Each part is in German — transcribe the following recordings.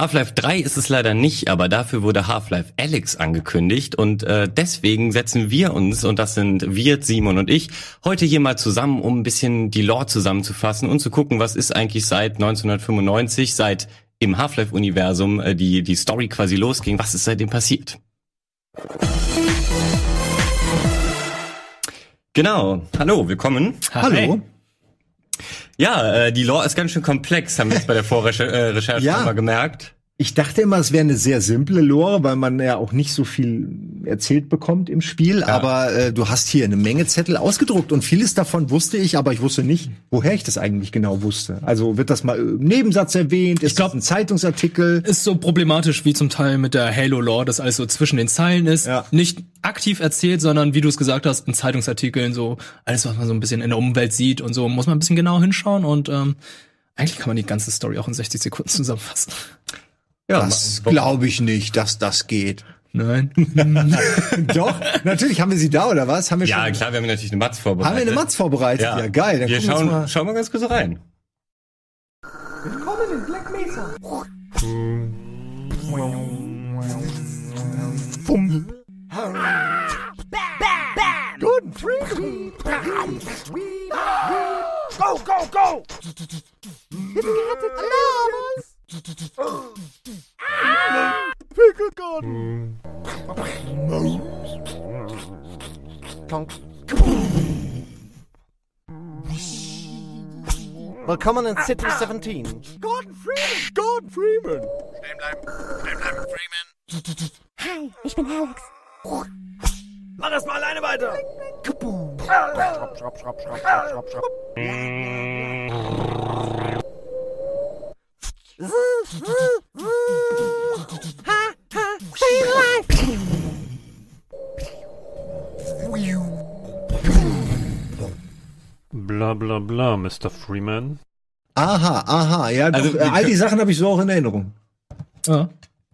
Half-Life 3 ist es leider nicht, aber dafür wurde Half-Life Alyx angekündigt und äh, deswegen setzen wir uns, und das sind wir, Simon und ich, heute hier mal zusammen, um ein bisschen die Lore zusammenzufassen und zu gucken, was ist eigentlich seit 1995, seit im Half-Life-Universum äh, die, die Story quasi losging, was ist seitdem passiert. Genau. Hallo, willkommen. Hallo. Ja, äh, die Lore ist ganz schön komplex, haben wir jetzt bei der Vorrecherche äh, Recherche Ja. mal gemerkt. Ich dachte immer, es wäre eine sehr simple Lore, weil man ja auch nicht so viel erzählt bekommt im Spiel. Aber äh, du hast hier eine Menge Zettel ausgedruckt und vieles davon wusste ich, aber ich wusste nicht, woher ich das eigentlich genau wusste. Also wird das mal im Nebensatz erwähnt? Ist glaub- das ein Zeitungsartikel? ist so problematisch wie zum Teil mit der Halo-Lore, dass alles so zwischen den Zeilen ist. Ja. Nicht aktiv erzählt, sondern wie du es gesagt hast, in Zeitungsartikeln, so alles, was man so ein bisschen in der Umwelt sieht und so, muss man ein bisschen genau hinschauen und ähm, eigentlich kann man die ganze Story auch in 60 Sekunden zusammenfassen. Ja, Das glaube ich nicht, dass das geht. Nein. Doch, natürlich haben wir sie da oder was? Haben wir ja schon, klar, wir haben natürlich eine Matz vorbereitet. haben wir eine Matz vorbereitet? Ja, geil. Dann wir gucken wir uns schauen, mal. schauen wir ganz kurz rein. Willkommen in Black Mesa. Guten Freak. Go, go, go! Willkommen in City 17. Gordon Freeman! Gordon Freeman! Hi, ich bin Alex. Mach das mal alleine weiter! Schraub, schraub, schraub, schraub, schraub, schraub, schraub. Bla bla bla, Mr. Freeman. Aha, aha, ja, Also, doch, äh, all die Sachen habe ich so auch in Erinnerung. Ja.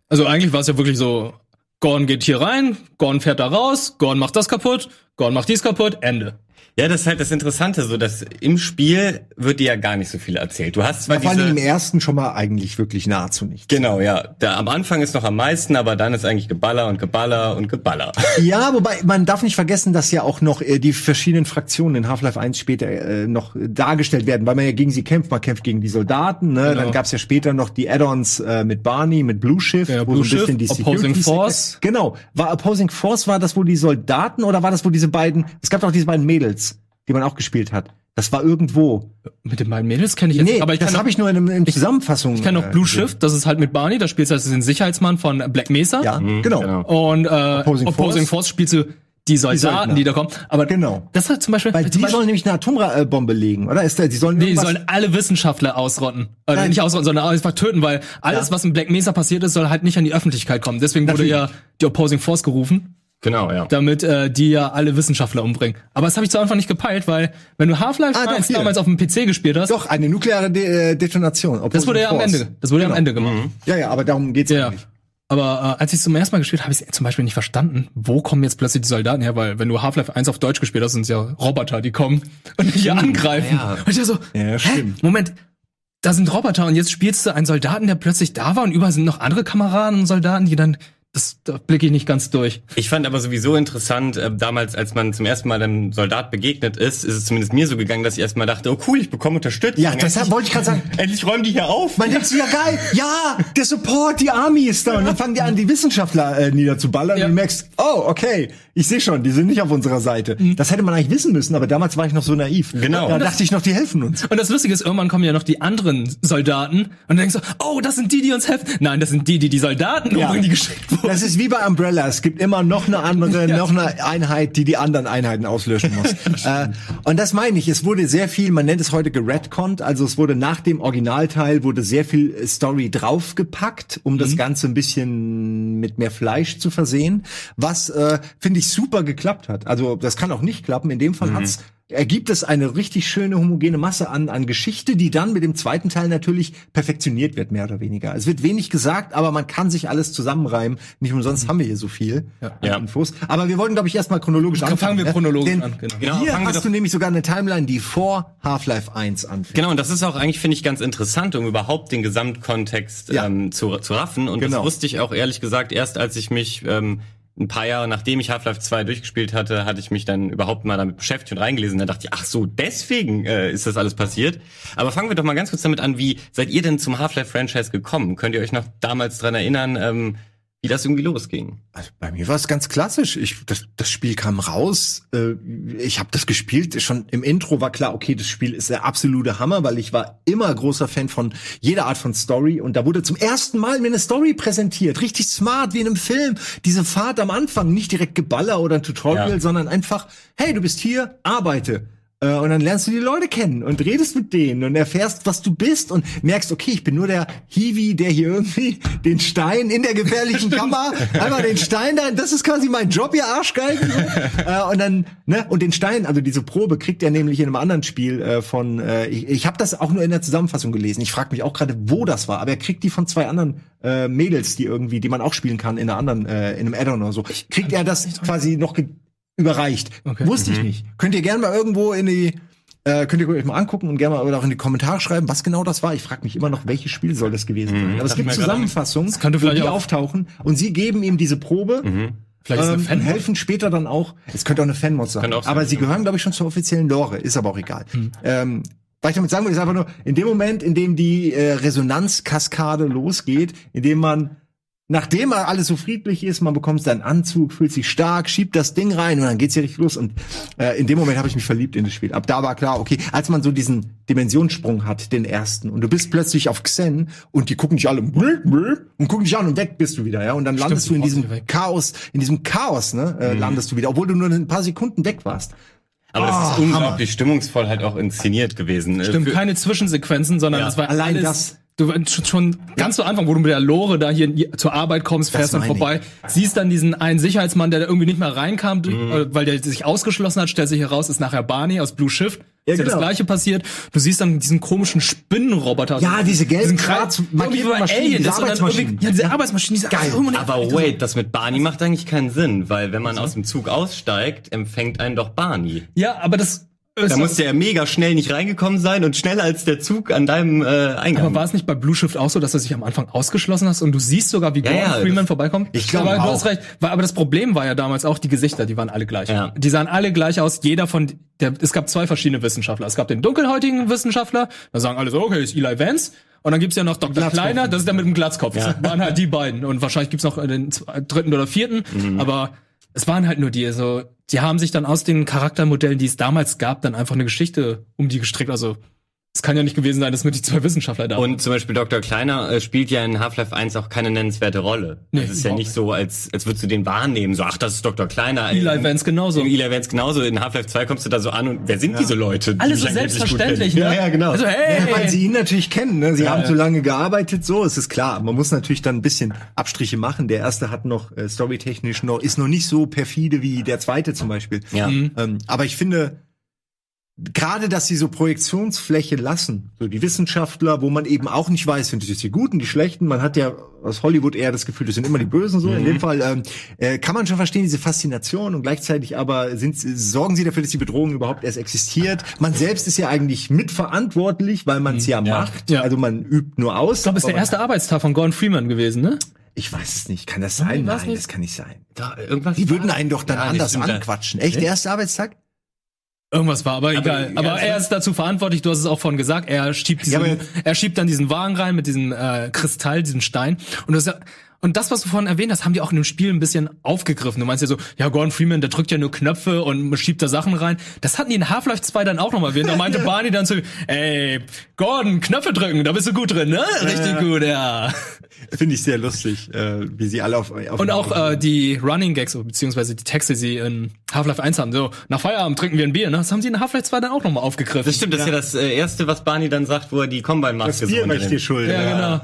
Also eigentlich war es ja wirklich so, Gordon geht hier rein, Gordon fährt da raus, Gordon macht das kaputt, Gordon macht dies kaputt, Ende. Ja, das ist halt das Interessante, so dass im Spiel wird dir ja gar nicht so viel erzählt. Du hast zwar Vor allem im ersten schon mal eigentlich wirklich nahezu nichts. genau, ja, da am Anfang ist noch am meisten, aber dann ist eigentlich Geballer und Geballer und Geballer. Ja, wobei man darf nicht vergessen, dass ja auch noch äh, die verschiedenen Fraktionen in Half-Life 1 später äh, noch dargestellt werden, weil man ja gegen sie kämpft. Man kämpft gegen die Soldaten, ne? Genau. Dann gab's ja später noch die Add-ons äh, mit Barney, mit Blue Shift, Ja, wo Blue so ein bisschen die Shift, Opposing Security- Force. Genau. War Opposing Force war das, wo die Soldaten oder war das, wo diese beiden? Es gab doch diese beiden Mädels, die man auch gespielt hat. Das war irgendwo. Mit den beiden Mädels kenne ich jetzt Nee, aber ich das habe ich nur in, in Zusammenfassung. Ich kenne noch äh, Blue gesehen. Shift, das ist halt mit Barney, da spielst du als den Sicherheitsmann von Black Mesa. Ja, genau. Und äh, Opposing Opposing, Force. Force. spielst du die Soldaten, die da kommen. Aber Genau. das hat zum Beispiel, Weil zum die Beispiel sollen nämlich eine Atombombe legen, oder? Ist der, die sollen Nee, die sollen alle Wissenschaftler ausrotten. Oder Nein. nicht ausrotten, sondern einfach töten, weil alles, Ja. was in Black Mesa passiert ist, soll halt nicht an die Öffentlichkeit kommen. Deswegen wurde Natürlich. ja die Opposing Force gerufen, Genau, ja. damit äh, die ja alle Wissenschaftler umbringen. Aber das habe ich zu Anfang nicht gepeilt, weil wenn du Half-Life Ah, doch, 1 hier. damals auf dem PC gespielt hast, Doch, eine nukleare De äh, Detonation. das wurde ja am. Ende, das wurde ja am Genau. Ende gemacht. Ja, ja, aber darum geht's Ja. eigentlich. Aber äh, als ich zum ersten Mal gespielt habe, habe ich zum Beispiel nicht verstanden, wo kommen jetzt plötzlich die Soldaten her, weil wenn du Half-Life 1 auf Deutsch gespielt hast, sind es ja Roboter, die kommen und dich hier angreifen. ja. Und ich so, Ja, hä? stimmt. Moment, da sind Roboter und jetzt spielst du einen Soldaten, der plötzlich da war und überall sind noch andere Kameraden und Soldaten, die dann, das da blicke ich nicht ganz durch. Ich fand aber sowieso interessant, äh, damals, als man zum ersten Mal einem Soldat begegnet ist, ist es zumindest mir so gegangen, dass ich erstmal dachte, oh cool, ich bekomme Unterstützung. Ja, deshalb wollte ich gerade sagen, Endlich räumen die hier auf. man denkt so, ja geil, ja, der Support, die Army ist da. Und dann fangen die an, die Wissenschaftler äh, niederzuballern Ja. und du merkst, oh, okay, ich sehe schon, die sind nicht auf unserer Seite. Das hätte man eigentlich wissen müssen, aber damals war ich noch so naiv. Genau. Da dachte ich noch, die helfen uns. Und das Lustige ist, irgendwann kommen ja noch die anderen Soldaten und dann denkst du, oh, das sind die, die uns helfen. Nein, das sind die, die die Soldaten Ja. umbringen, die geschickt wurden. Das ist wie bei Umbrella. Es gibt immer noch eine andere, noch eine Einheit, die die anderen Einheiten auslöschen muss. äh, und das meine ich. Es wurde sehr viel, man nennt es heute geredconnt. Also es wurde nach dem Originalteil wurde sehr viel äh, Story draufgepackt, um das Ganze ein bisschen mit mehr Fleisch zu versehen. Was, äh, finde ich, super geklappt hat. Also das kann auch nicht klappen. In dem Fall hat's ergibt es eine richtig schöne homogene Masse an, an Geschichte, die dann mit dem zweiten Teil natürlich perfektioniert wird, mehr oder weniger. Es wird wenig gesagt, aber man kann sich alles zusammenreimen. Nicht umsonst haben wir hier so viel an Ja. Infos. Aber wir wollten, glaube ich, erstmal chronologisch Fangen anfangen. wir ne? chronologisch Denn an, genau. Genau, Hier fangen hast du nämlich sogar eine Timeline, die vor Half-Life 1 anfängt. Genau, und das ist auch eigentlich, finde ich, ganz interessant, um überhaupt den Gesamtkontext Ja. ähm, zu, zu raffen. Und Genau. das wusste ich auch ehrlich gesagt erst, als ich mich ähm, ein paar Jahre nachdem ich Half-Life 2 durchgespielt hatte, hatte ich mich dann überhaupt mal damit beschäftigt und reingelesen. Da dachte ich, ach so, deswegen äh, ist das alles passiert. Aber fangen wir doch mal ganz kurz damit an, wie seid ihr denn zum Half-Life-Franchise gekommen? Könnt ihr euch noch damals dran erinnern, ähm, wie das irgendwie losging? Also bei mir war es ganz klassisch. Ich, das, das Spiel kam raus. Äh, ich habe das gespielt. Schon im Intro war klar, okay, das Spiel ist der absolute Hammer, weil ich war immer großer Fan von jeder Art von Story. Und da wurde zum ersten Mal mir eine Story präsentiert. Richtig smart, wie in einem Film. Diese Fahrt am Anfang, nicht direkt Geballer oder ein Tutorial, Ja. sondern einfach, hey, du bist hier, arbeite. Äh, Und dann lernst du die Leute kennen und redest mit denen und erfährst, was du bist und merkst, okay, ich bin nur der Hiwi, der hier irgendwie den Stein in der gefährlichen Kammer, einmal den Stein da, das ist quasi mein Job, ihr Arschgeigen. So. äh, und dann, ne, und den Stein, also diese Probe kriegt er nämlich in einem anderen Spiel äh, von, ich, ich habe das auch nur in der Zusammenfassung gelesen. Ich frage mich auch gerade, wo das war, aber er kriegt die von zwei anderen äh, Mädels, die irgendwie, die man auch spielen kann in einer anderen, äh, in einem Add-on oder so. Kriegt er das quasi noch überreicht. Okay. Wusste ich nicht. Könnt ihr gerne mal irgendwo in die äh, könnt ihr euch mal angucken und gerne mal oder auch in die Kommentare schreiben, was genau das war. Ich frage mich immer noch, welches Spiel soll das gewesen sein. Aber es gibt. Zusammenfassungen, könnte wo vielleicht die auch- auftauchen und sie geben ihm diese Probe Vielleicht ist ähm, eine und Fan helfen später dann auch. Es könnte auch eine Fanmod sein. Aber sie ja. gehören, glaube ich, schon zur offiziellen Lore. Ist aber auch egal. Ähm, was ich damit sagen will, ist einfach nur, in dem Moment, in dem die äh, Resonanzkaskade losgeht, in dem man Nachdem er alles so friedlich ist, man bekommt seinen Anzug, fühlt sich stark, schiebt das Ding rein und dann geht's ja richtig los. Und äh, in dem Moment habe ich mich verliebt in das Spiel. Ab da war klar, okay, als man so diesen Dimensionssprung hat, den ersten, und du bist plötzlich auf Xen und die gucken dich alle und gucken dich an und weg bist du wieder, ja. Und dann landest die du in diesem weg. Chaos, in diesem Chaos, ne, äh, landest du wieder, obwohl du nur ein paar Sekunden weg warst. Aber das ist Oh, unglaublich stimmungsvoll halt auch inszeniert gewesen. Äh, Stimmt, für- keine Zwischensequenzen, sondern Ja. es war Allein alles, das. Du schon- schon ganz zu Anfang, wo du mit der Lore da hier zur Arbeit kommst, fährst dann meine ich. vorbei, siehst dann diesen einen Sicherheitsmann, der da irgendwie nicht mehr reinkam, Mhm. äh, weil der sich ausgeschlossen hat, stellt sich heraus, ist nachher Barney aus Blue Shift. Ja, ist ja das genau. gleiche passiert. Du siehst dann diesen komischen Spinnenroboter. Ja, diese gelben, Maschinen, Alien, diese Arbeitsmaschinen. Ja, diese Arbeitsmaschinen, diese Geil. Oh, Aber wait, das mit Barney macht eigentlich keinen Sinn, weil wenn man aus dem Zug aussteigt, empfängt einen doch Barney. Ja, aber das ist Da musste er mega schnell nicht reingekommen sein und schneller als der Zug an deinem äh, Eingang. Aber war es nicht bei Blue Shift auch so, dass du sich am Anfang ausgeschlossen hast und du siehst sogar, wie Gordon ja, Freeman das- vorbeikommt? Ich glaube aber du hast recht. Aber das Problem war ja damals auch die Gesichter, die waren alle gleich. Ja. Die sahen alle gleich aus. Jeder von der, es gab zwei verschiedene Wissenschaftler. Es gab den dunkelhäutigen Wissenschaftler, da sagen alle so, okay, ist Eli Vance. Und dann gibt's ja noch Dr. Kleiner, das ist der mit dem Glatzkopf. Das waren halt die beiden. Und wahrscheinlich gibt's noch den zwe- dritten oder vierten. Mhm. Aber es waren halt nur die. Also, die haben sich dann aus den Charaktermodellen, die es damals gab, dann einfach eine Geschichte um die gestrickt. Also, es kann ja nicht gewesen sein, dass nur die zwei Wissenschaftler da waren. Und zum Beispiel Dr. Kleiner äh, spielt ja in Half-Life 1 auch keine nennenswerte Rolle. Nee, es ist ja nicht so, als, als würdest du den wahrnehmen, so, ach, das ist Dr. Kleiner. Eli In- Vance genauso. In Eli Vance genauso. In Half-Life 2 kommst du da so an und wer sind diese Leute? die Alles so selbstverständlich, ne? Ja, ja, genau. Also, hey, Ja, weil sie ihn natürlich kennen. Ne? Sie Ja, haben ja. so lange gearbeitet, so es ist klar. Man muss natürlich dann ein bisschen Abstriche machen. Der erste hat noch äh, storytechnisch noch ist noch nicht so perfide wie der zweite zum Beispiel. Ja. Ähm, aber ich finde gerade, dass sie so Projektionsfläche lassen, so die Wissenschaftler, wo man eben auch nicht weiß, sind das jetzt die Guten, die Schlechten. Man hat ja aus Hollywood eher das Gefühl, das sind immer die Bösen. So in dem Fall ähm, äh, kann man schon verstehen diese Faszination und gleichzeitig aber sind sorgen sie dafür, dass die Bedrohung überhaupt erst existiert. Man selbst ist ja eigentlich mitverantwortlich, weil man es ja, macht. Ja. Also man übt nur aus. Ich glaube, es ist der erste Arbeitstag von Gordon Freeman gewesen, ne? Ich weiß es nicht. Kann das sein? Nein, nicht. das kann nicht sein. Da, irgendwas Die würden einen doch dann Ja, anders ja. anquatschen. Echt? Der erste Arbeitstag? Irgendwas war, aber, egal. ja, Aber er ist dazu verantwortlich, du hast es auch vorhin gesagt, er schiebt, diesen, Ja, aber- er schiebt dann diesen Wagen rein mit diesem äh, Kristall, diesem Stein. Und das, ist ja- und das, was du vorhin erwähnt hast, haben die auch in dem Spiel ein bisschen aufgegriffen. Du meinst ja so, ja, Gordon Freeman, der drückt ja nur Knöpfe und schiebt da Sachen rein. Das hatten die in Half-Life 2 dann auch nochmal erwähnt. Da meinte Barney dann zu, ey, Gordon, Knöpfe drücken, da bist du gut drin, ne? Richtig gut, ja. Finde ich sehr lustig, äh, wie sie alle auf, auf Und auch äh, die Running Gags, beziehungsweise die Texte, die sie in Half-Life 1 haben. So, nach Feierabend trinken wir ein Bier, ne? Das haben sie in Half-Life 2 dann auch nochmal aufgegriffen. Das stimmt, das ist ja das äh, Erste, was Barney dann sagt, wo er die Combine-Maske das Bier so möchte schuld. Ja, genau.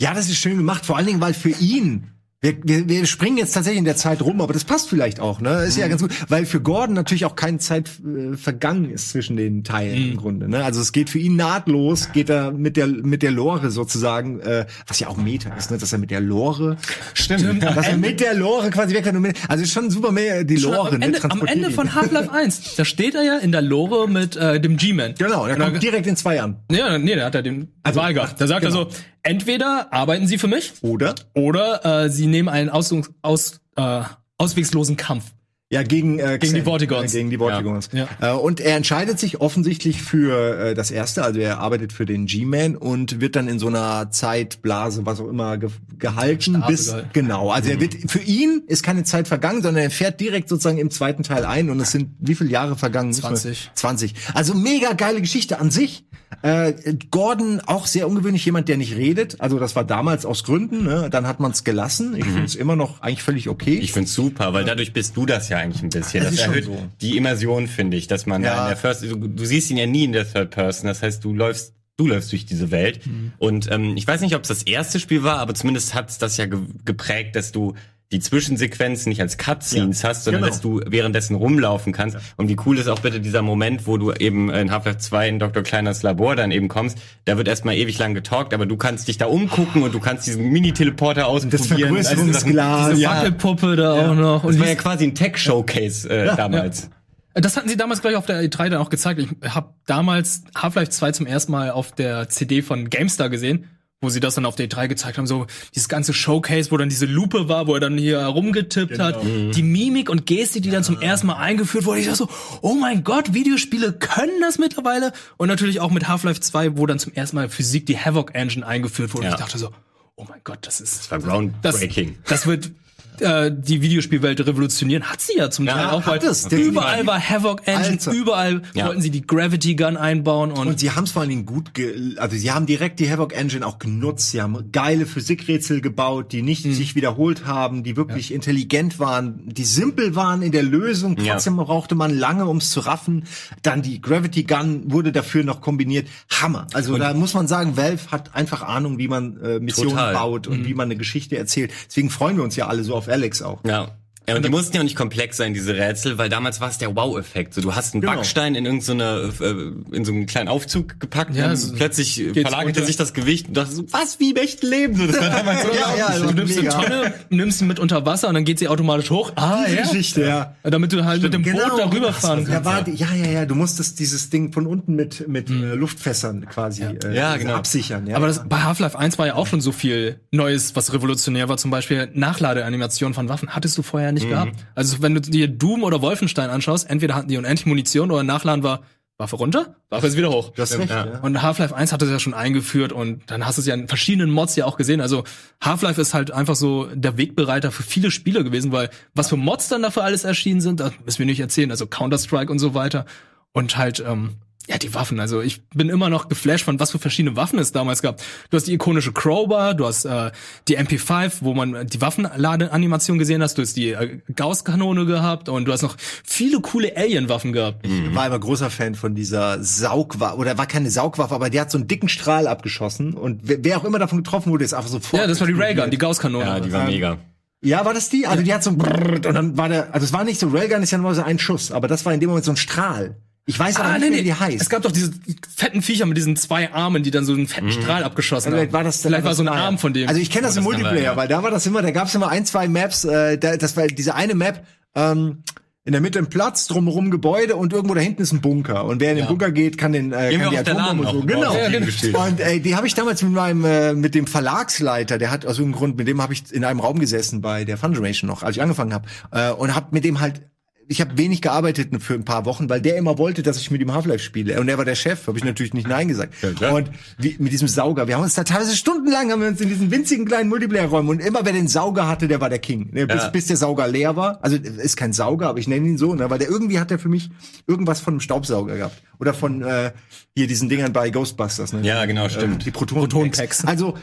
Ja, das ist schön gemacht, vor allen Dingen, weil für ihn Wir, wir, wir springen jetzt tatsächlich in der Zeit rum, aber das passt vielleicht auch, ne? Ist ja Mhm. ganz gut, weil für Gordon natürlich auch keine Zeit äh, vergangen ist zwischen den Teilen Mhm. im Grunde, ne? Also es geht für ihn nahtlos, geht er mit der mit der Lore sozusagen, äh, was ja auch Meta ist, ne? Dass er mit der Lore, Stimmt. dass er mit der Lore quasi weg kann. Also ist schon super mehr die Schon Lore, am, ne? Ende, am Transportiert Ende von Half-Life 1, da steht er ja in der Lore mit äh, dem G-Man. Genau, der kommt direkt in zwei Jahren. Ja, nee, da hat er den Also, Wahl gehabt. Da sagt genau. er so, entweder arbeiten Sie für mich Oder? oder äh, Sie nehmen einen aus, aus, äh, auswegslosen Kampf. Ja, gegen, äh, Gegen die Vortigons. Äh, gegen die Vortigons. Ja. Äh, und er entscheidet sich offensichtlich für äh, das erste, also er arbeitet für den G-Man und wird dann in so einer Zeitblase, was auch immer, ge gehalten bis genau. Also er wird für ihn ist keine Zeit vergangen, sondern er fährt direkt sozusagen im zweiten Teil ein und es sind wie viele Jahre vergangen? 20. 20. Also mega geile Geschichte an sich. Äh, Gordon auch sehr ungewöhnlich, jemand, der nicht redet. Also das war damals aus Gründen. Ne? Dann hat man es gelassen. Ich finde es immer noch eigentlich völlig okay. Ich find's super, weil dadurch bist du das ja eigentlich ein bisschen. Das Das, erhöht so. die Immersion, finde ich, dass man Ja. in der First, du, du siehst ihn ja nie in der Third Person. Das heißt, du läufst, du läufst durch diese Welt. Mhm. Und ähm, ich weiß nicht, ob es das erste Spiel war, aber zumindest hat's das ja ge geprägt, dass du die Zwischensequenzen nicht als Cutscenes Ja, hast, sondern genau. dass du währenddessen rumlaufen kannst. Und wie cool ist auch bitte dieser Moment, wo du eben in Half-Life 2 in Dr. Kleiners Labor dann eben kommst. Da wird erstmal ewig lang getalkt, aber du kannst dich da umgucken und du kannst diesen Mini-Teleporter ausprobieren. Also Vergrößerungsglas. diese Diese Wackelpuppe da auch noch. das Und war ja quasi ein Tech-Showcase äh, damals. das hatten sie damals gleich auf der E3 dann auch gezeigt. Ich habe damals Half-Life 2 zum ersten Mal auf der CD von GameStar gesehen, wo sie das dann auf der E3 gezeigt haben. So dieses ganze Showcase, wo dann diese Lupe war, wo er dann hier rumgetippt hat. Die Mimik und Gestik, die dann zum ersten Mal eingeführt wurde. Ich dachte so, oh mein Gott, Videospiele können das mittlerweile. Und natürlich auch mit Half-Life 2, wo dann zum ersten Mal Physik, die Havoc Engine eingeführt wurde. Ja. Ich dachte so, oh mein Gott, das ist Das war groundbreaking. das, das wird äh, die Videospielwelt revolutionieren. Hat sie ja zum Ja, Teil auch, weil es, überall war Havoc Engine, Alter. überall Ja. wollten sie die Gravity Gun einbauen und, Und sie haben es vor allen Dingen gut, ge also sie haben direkt die Havoc Engine auch genutzt. Sie haben geile Physikrätsel gebaut, die nicht sich wiederholt haben, die wirklich intelligent waren, die simpel waren in der Lösung. Ja. Trotzdem brauchte man lange, ums zu raffen. Dann die Gravity Gun wurde dafür noch kombiniert. Hammer. Also da muss man sagen, Valve hat einfach Ahnung, wie man äh, Missionen Total. baut und wie man eine Geschichte erzählt. Deswegen freuen wir uns ja alle so auf Alex auch. Ja. Ja, und die mussten ja auch nicht komplex sein, diese Rätsel, weil damals war es der Wow-Effekt. So, du hast einen Genau. Backstein in irgendeine, äh, in so einen kleinen Aufzug gepackt Ja, und so plötzlich verlagerte sich das Gewicht und dachte so, was, wie im echten Leben? So, das war damals so Ja, ja, du nimmst mega. eine Tonne, nimmst sie mit unter Wasser und dann geht sie automatisch hoch. Ah, Die ja. Geschichte, ja. Damit du halt mit dem Boot darüber fahren Ja, kannst. war, die- ja, ja, ja. Du musstest dieses Ding von unten mit mit äh, Luftfässern quasi äh, Ja, genau. absichern. Ja. Aber das, bei Half-Life 1 war ja auch schon so viel Neues, was revolutionär war. Zum Beispiel Nachladeanimationen von Waffen hattest du vorher nicht gehabt. Also wenn du dir Doom oder Wolfenstein anschaust, entweder hatten die unendlich Munition oder Nachladen war Waffe runter, Waffe ist wieder hoch. recht. ja. Und Half-Life 1 hatte es ja schon eingeführt und dann hast du es ja in verschiedenen Mods ja auch gesehen. Also Half-Life ist halt einfach so der Wegbereiter für viele Spiele gewesen, weil was für Mods dann dafür alles erschienen sind, das müssen wir nicht erzählen. Also Counter-Strike und so weiter. Und halt, ähm, ja, die Waffen. Also ich bin immer noch geflasht von was für verschiedene Waffen es damals gab. Du hast die ikonische Crowbar, du hast äh, die MP5, wo man die Waffenladeanimation gesehen hast, du hast die äh, Gauss-Kanone gehabt und du hast noch viele coole Alien-Waffen gehabt. Ich war immer großer Fan von dieser Saugwaffe, oder war keine Saugwaffe, aber die hat so einen dicken Strahl abgeschossen und wer, wer auch immer davon getroffen wurde, ist einfach sofort. Ja, das war die. Raygun, die Gauss-Kanone. Ja, die war mega. Ja, war das die? Also die hat so ein Brrrt und dann war der, also es war nicht so, Railgun ist ja nur so ein Schuss, aber das war in dem Moment so ein Strahl. Ich weiß aber nicht, mehr, wie die heißt. Es gab doch diese fetten Viecher mit diesen zwei Armen, die dann so einen fetten Strahl abgeschossen Vielleicht haben. war das Vielleicht war so ein ah, ja. Arm von dem. Also ich kenne das im das Multiplayer, sein, ja. weil da war das immer, da gab es immer ein, zwei Maps, äh, da, das war diese eine Map, ähm, in der Mitte ein Platz, drumherum Gebäude und irgendwo da hinten ist ein Bunker. Und wer in den Bunker geht, kann den äh, Gehen kann wir die Atombombe so. Genau. Ja, genau. Und ey, die habe ich damals mit meinem äh, mit dem Verlagsleiter, der hat aus irgendeinem Grund, mit dem habe ich in einem Raum gesessen bei der Fun Generation noch, als ich angefangen habe, äh, und habe mit dem halt ich habe wenig gearbeitet für ein paar Wochen, weil der immer wollte, dass ich mit ihm Half-Life spiele. Und er war der Chef, habe ich natürlich nicht Nein gesagt. klar. und wie, mit diesem Sauger, wir haben uns da teilweise stundenlang haben wir uns in diesen winzigen kleinen Multiplayer-Räumen und immer wer den Sauger hatte, der war der King. Ne, Bis, Ja. bis der Sauger leer war. Also ist kein Sauger, aber ich nenne ihn so, ne, weil der irgendwie hat der für mich irgendwas von einem Staubsauger gehabt. Oder von äh, hier diesen Dingern bei Ghostbusters. Ne? Ja, genau, stimmt. Die Proton Proton-Packs. Also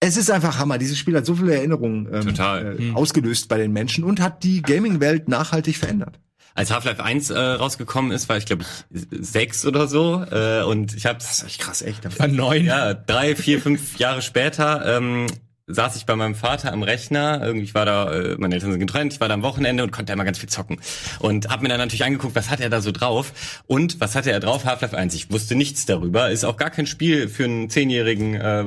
es ist einfach Hammer. Dieses Spiel hat so viele Erinnerungen ähm, Total. äh, ausgelöst bei den Menschen und hat die Gaming-Welt nachhaltig verändert. Als Half-Life 1 äh, rausgekommen ist, war ich glaube ich sechs oder so äh, und ich ist echt krass, echt. War neun. ja drei, vier, fünf Jahre später ähm, saß ich bei meinem Vater am Rechner, irgendwie ich war da, äh, meine Eltern sind getrennt, ich war da am Wochenende und konnte da immer ganz viel zocken. Und hab mir dann natürlich angeguckt, was hat er da so drauf und was hatte er drauf? Half-Life 1. Ich wusste nichts darüber, ist auch gar kein Spiel für einen Zehnjährigen, äh,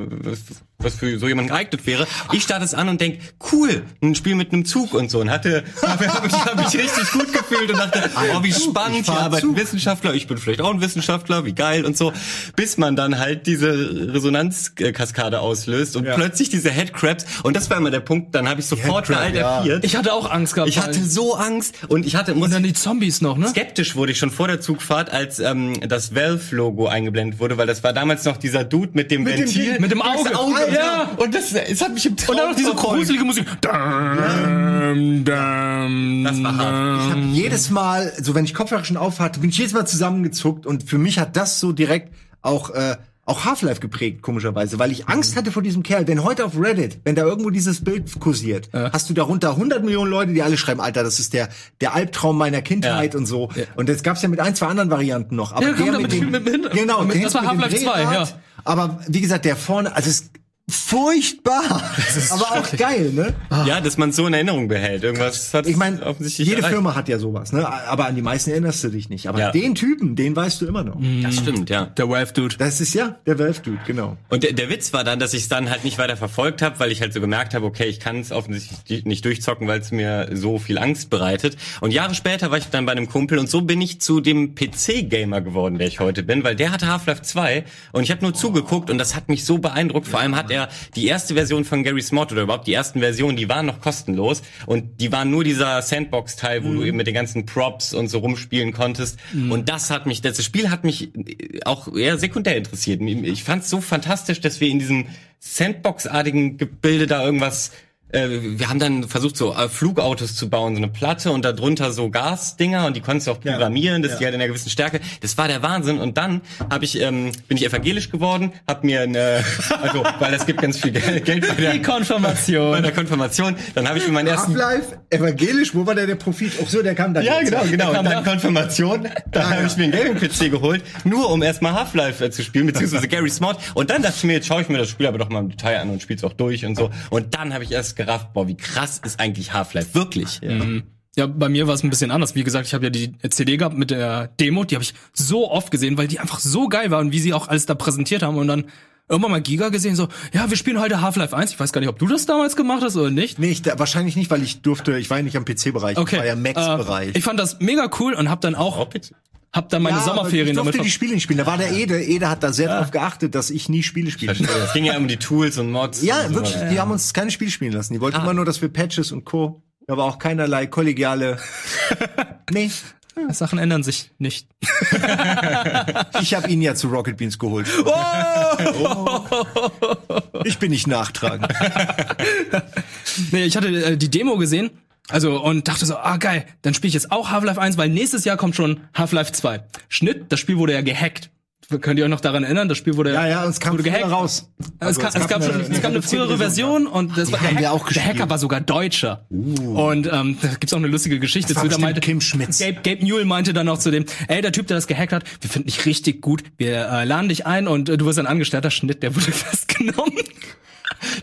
was- für so jemanden geeignet wäre. Ich starte es an und denk, cool, ein Spiel mit einem Zug und so und hatte, habe hab mich, hab mich richtig gut gefühlt und dachte, oh wie spannend, hier arbeiten Zug. Wissenschaftler, ich bin vielleicht auch ein Wissenschaftler, wie geil und so, bis man dann halt diese Resonanzkaskade auslöst und Ja. plötzlich diese Headcrabs und das war immer der Punkt, dann habe ich sofort Headcrab, alt ja. Ich hatte auch Angst gehabt. Ich hatte so Angst und ich hatte muss und dann die Zombies noch, ne? skeptisch wurde ich schon vor der Zugfahrt, als ähm, das Valve-Logo eingeblendet wurde, weil das war damals noch dieser Dude mit dem Mit dem Ventil, Ding, mit dem Auge. Auge. Ja. Und das, es hat mich im Traum Und dann noch diese verfolgt. gruselige Musik. Dam, dam, Das war hart. Ich habe jedes Mal, so wenn ich Kopfhörer schon auf hatte, bin ich jedes Mal zusammengezuckt und für mich hat das so direkt auch äh, auch Half-Life geprägt, komischerweise, weil ich Angst hatte vor diesem Kerl. Wenn heute auf Reddit, wenn da irgendwo dieses Bild kursiert, hast du darunter 100 Millionen Leute, die alle schreiben, Alter, das ist der der Albtraum meiner Kindheit Ja. und so. Und das gab's ja mit ein, zwei anderen Varianten noch. Aber Ja, der mit mit- dem, mit- mit- genau, mit- das war Half-Life 2, Drehrad. ja. Aber wie gesagt, der vorne, also es ist furchtbar, aber auch geil, ne? Ja, dass man so in Erinnerung behält. Irgendwas hat Ich meine, offensichtlich jede erreicht. Firma hat ja sowas, ne? Aber an die meisten erinnerst du dich nicht. Aber Ja. den Typen, den weißt du immer noch. Das stimmt, ja. Der Valve-Dude. Das ist ja der Valve-Dude, genau. Und der, der Witz war dann, dass ich es dann halt nicht weiter verfolgt habe, weil ich halt so gemerkt habe, okay, ich kann es offensichtlich nicht durchzocken, weil es mir so viel Angst bereitet. Und Jahre später war ich dann bei einem Kumpel und so bin ich zu dem PC-Gamer geworden, der ich heute bin, weil der hatte Half-Life 2 und ich habe nur zugeguckt und das hat mich so beeindruckt. Vor allem hat er die erste Version von Gary Smart oder überhaupt die ersten Versionen, die waren noch kostenlos und die waren nur dieser Sandbox-Teil, wo du eben mit den ganzen Props und so rumspielen konntest. Und das hat mich, das Spiel hat mich äh, auch eher sekundär interessiert. Ich fand es so fantastisch, dass wir in diesem Sandbox-artigen Gebilde da irgendwas äh, wir haben dann versucht, so äh, Flugautos zu bauen, so eine Platte und darunter so Gasdinger und die konntest du auch programmieren, dass die halt in einer gewissen Stärke. Das war der Wahnsinn. Und dann habe ich, ähm, bin ich evangelisch geworden, habe mir eine, also weil es gibt ganz viel Geld, Geld bei der, Die Konfirmation. bei der Konfirmation. Dann habe ich mir meinen ersten Half-Life, evangelisch, wo war der der Profit? Ach so, der kam dann. ja, jetzt. genau, genau. Und dann da. Konfirmation, dann habe ich mir einen Gaming-PC geholt, nur um erstmal Half-Life äh, zu spielen, beziehungsweise Gary Smart. Und dann dachte ich mir, jetzt schaue ich mir das Spiel aber doch mal im Detail an und spiel's auch durch und so. Und dann habe ich erst gerafft, boah, wie krass ist eigentlich Half-Life wirklich. Ja. Ja, bei mir war es ein bisschen anders. Wie gesagt, ich habe ja die CD gehabt mit der Demo, die habe ich so oft gesehen, weil die einfach so geil war und wie sie auch alles da präsentiert haben und dann irgendwann mal Giga gesehen, so, ja, wir spielen heute Half-Life 1. Ich weiß gar nicht, ob du das damals gemacht hast oder nicht. Nee, ich, da, wahrscheinlich nicht, weil ich durfte, ich war ja nicht am PC-Bereich, Okay. ich war ja Max-Bereich. Äh, ich fand das mega cool und hab dann auch, hab dann meine Ja, aber Sommerferien ich durfte damit die Spiele nicht spielen. Da war der Ede. Ede hat da sehr darauf geachtet, dass ich nie Spiele spiele. Es ging ja um die Tools und Mods. Ja, und wirklich. sowas. Die haben uns keine Spiele spielen lassen. Die wollten Ah. immer nur, dass wir Patches und Co. Da war auch keinerlei kollegiale. nee. Sachen ändern sich nicht. Ich habe ihn ja zu Rocket Beans geholt. Oh! Ich bin nicht nachtragend. Nee, ich hatte äh, die Demo gesehen, also und dachte so, ah geil, dann spiele ich jetzt auch Half-Life 1, weil nächstes Jahr kommt schon Half-Life 2. Schnitt, das Spiel wurde ja gehackt. Könnt ihr euch noch daran erinnern? Das Spiel wurde Ja, ja, es kam wurde gehackt. raus. Es, Also, kam, es, gab schon, es gab eine frühere Version und das war, der, Hack, auch der. Hacker war sogar Deutscher. Und ähm, da gibt's auch eine lustige Geschichte zu. Da meinte Kim Schmitz. Gabe, Gabe Newell meinte dann noch zu dem, ey, der Typ, der das gehackt hat, wir finden dich richtig gut, wir äh, laden dich ein und äh, du wirst ein Angestellter Schnitt, der wurde festgenommen.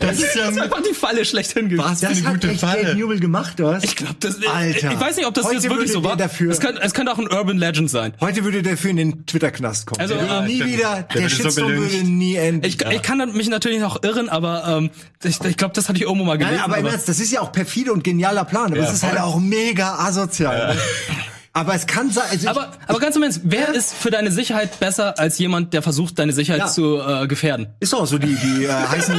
Das ist ja Das ist einfach die Falle schlechthin gewesen. Was für Das eine hat gute Falle. Newell gemacht, was? Ich glaube, das. Alter. Ich weiß nicht, ob das Heute jetzt wirklich so war. dafür- es, könnte, es könnte auch ein Urban Legend sein. Heute würde der für in den Twitter-Knast kommen. Also, der würde ja, nie stimmt. wieder, Der der, würde so Shitstorm gelyncht. würde nie enden. Ich, ich kann mich natürlich noch irren, aber ähm, ich, ich glaube, das hatte ich irgendwo mal gelesen. Nein, aber im Ernst, das ist ja auch perfide und genialer Plan, aber Ja, es ist halt auch mega asozial. Aber es kann sein, also aber, aber ganz im Ernst, wer ist für deine Sicherheit besser als jemand, der versucht, deine Sicherheit Ja. zu äh, gefährden? Ist doch so, die, die äh, heißen.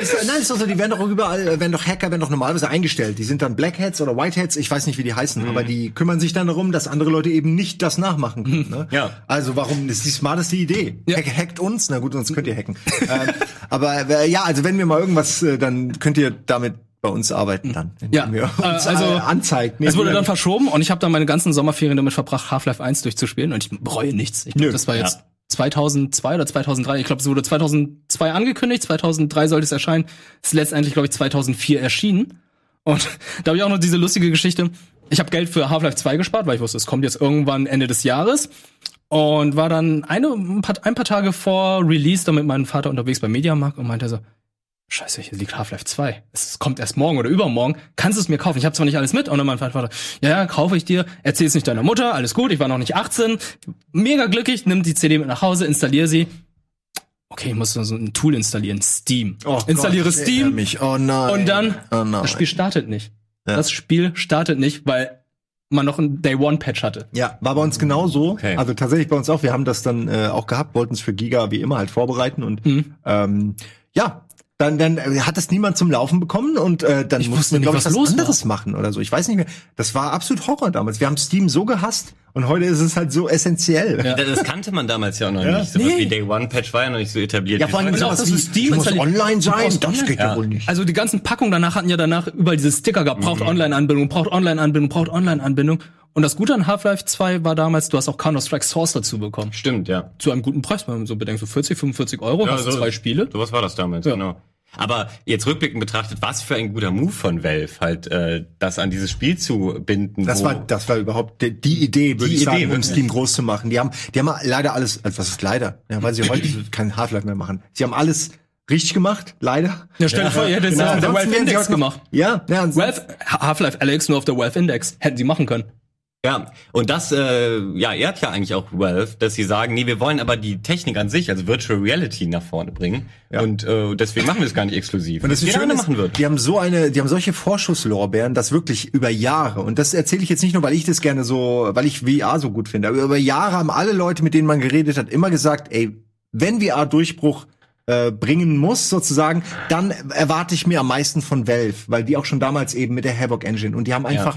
ist, nein, ist doch so, die werden doch überall, äh, werden doch Hacker, werden doch normalerweise eingestellt. Die sind dann Blackheads oder Whiteheads, ich weiß nicht, wie die heißen, aber die kümmern sich dann darum, dass andere Leute eben nicht das nachmachen können. Ne? Ja. Also warum, das ist die smarteste Idee. Ja. Hack, hackt uns, na gut, sonst könnt ihr hacken. ähm, aber äh, ja, also wenn wir mal irgendwas, äh, dann könnt ihr damit bei uns arbeiten dann. indem Ja, äh, uns, also, anzeigt. Es wurde dann verschoben und ich habe dann meine ganzen Sommerferien damit verbracht, Half-Life 1 durchzuspielen und ich bereue nichts. Ich glaub, das war jetzt 2002 oder 2003. Ich glaube, es wurde 2002 angekündigt, 2003 sollte es erscheinen. Es ist letztendlich, glaube ich, 2004 erschienen. Und da habe ich auch noch diese lustige Geschichte. Ich habe Geld für Half-Life 2 gespart, weil ich wusste, es kommt jetzt irgendwann Ende des Jahres. Und war dann eine, ein, paar, ein paar Tage vor Release dann mit meinem Vater unterwegs beim Mediamarkt und meinte so, Scheiße, hier liegt Half-Life 2. Es kommt erst morgen oder übermorgen. Kannst du es mir kaufen? Ich habe zwar nicht alles mit. Und dann mein Vater, ja, ja, kaufe ich dir. Erzähl's nicht deiner Mutter. Alles gut, ich war noch nicht 18. Mega glücklich, nimm die CD mit nach Hause, installier sie. Okay, ich muss so ein Tool installieren, Steam. Installiere Oh Gott, ich erinnere Steam Mich. Oh nein. und dann oh nein. das Spiel startet nicht. Ja. Das Spiel startet nicht, weil man noch ein Day One Patch hatte. Ja, war bei uns genauso. Okay. Also tatsächlich bei uns auch. Wir haben das dann äh, auch gehabt, wollten es für Giga wie immer halt vorbereiten und Mhm. ähm, ja. Dann, dann äh, hat es niemand zum Laufen bekommen und äh, dann Ich mussten wir, glaube ich, was was los war. anderes machen oder so. Ich weiß nicht mehr. Das war absolut Horror damals. Wir haben Steam so gehasst und heute ist es halt so essentiell. Ja. Das kannte man damals ja auch noch Ja. nicht. So was Nee. wie Day One Patch war ja noch nicht so etabliert. Ja, vor allem auch, sowas dass wie, Steam installiert- online sein. Das online. geht ja. Ja. wohl nicht. Also die ganzen Packungen danach hatten ja danach überall diese Sticker gehabt, braucht Online-Anbindung, braucht Online-Anbindung, braucht Online-Anbindung. Und das Gute an Half-Life 2 war damals, du hast auch Counter-Strike Source dazu bekommen. Stimmt, ja. Zu einem guten Preis, wenn man so bedenkt, so 40, 45 Euro, hast du zwei Spiele. So was war das damals, Ja. genau. Aber jetzt rückblickend betrachtet, was für ein guter Move von Valve, halt äh, das an dieses Spiel zu binden. Das war, das war überhaupt die, die Idee, würde Die ich sagen, Idee, um wirklich. Steam groß zu machen. Die haben, die haben leider alles, also was ist leider? Ja, weil sie heute kein Half-Life mehr machen. Sie haben alles richtig gemacht, leider. Ja, stell dir vor, ihr hättet Genau. ja, der Valve Index gemacht. Ja, ja, Valve, Half-Life Alex nur auf der Valve Index. Hätten sie machen können. Ja, und das, äh, ja, ehrt ja eigentlich auch Valve, dass sie sagen, nee, wir wollen aber die Technik an sich, also Virtual Reality nach vorne bringen. Ja. Und äh, deswegen machen wir es gar nicht exklusiv. Und das ist schön, machen wird. die haben so eine, die haben solche Vorschusslorbeeren, das wirklich über Jahre. Und das erzähle ich jetzt nicht nur, weil ich das gerne so, weil ich VR so gut finde. Aber über Jahre haben alle Leute, mit denen man geredet hat, immer gesagt, ey, wenn VR Durchbruch äh, bringen muss, sozusagen, dann erwarte ich mir am meisten von Valve, weil die auch schon damals eben mit der Havoc Engine und die haben einfach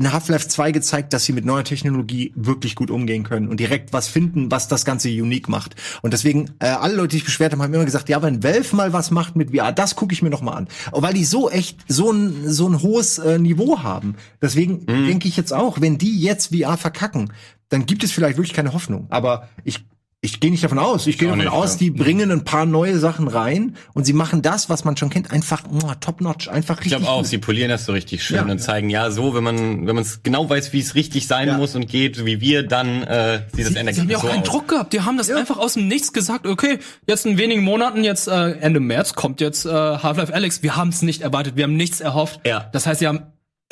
in Half-Life 2 gezeigt, dass sie mit neuer Technologie wirklich gut umgehen können und direkt was finden, was das Ganze unique macht. Und deswegen, äh, alle Leute, die sich beschwert haben, haben immer gesagt, ja, wenn Valve mal was macht mit VR, das gucke ich mir noch mal an. Weil die so echt so ein, so ein hohes äh, Niveau haben. Deswegen denke ich jetzt auch, wenn die jetzt VR verkacken, dann gibt es vielleicht wirklich keine Hoffnung. Aber ich ich gehe nicht davon aus. Ich gehe davon nicht, aus, ja. die bringen ein paar neue Sachen rein und sie machen das, was man schon kennt, einfach top notch, einfach Ich richtig. glaube auch, sie polieren das so richtig schön Ja. und zeigen, ja, so, wenn man wenn man es genau weiß, wie es richtig sein Ja. muss und geht, wie wir, dann äh, sieht das Die haben Endergebnis ja auch so keinen aus. Druck gehabt. Die haben das einfach aus dem Nichts gesagt. Okay, jetzt in wenigen Monaten, jetzt äh, Ende März kommt jetzt äh, Half-Life Alex. Wir haben es nicht erwartet. Wir haben nichts erhofft. Ja. Das heißt, sie haben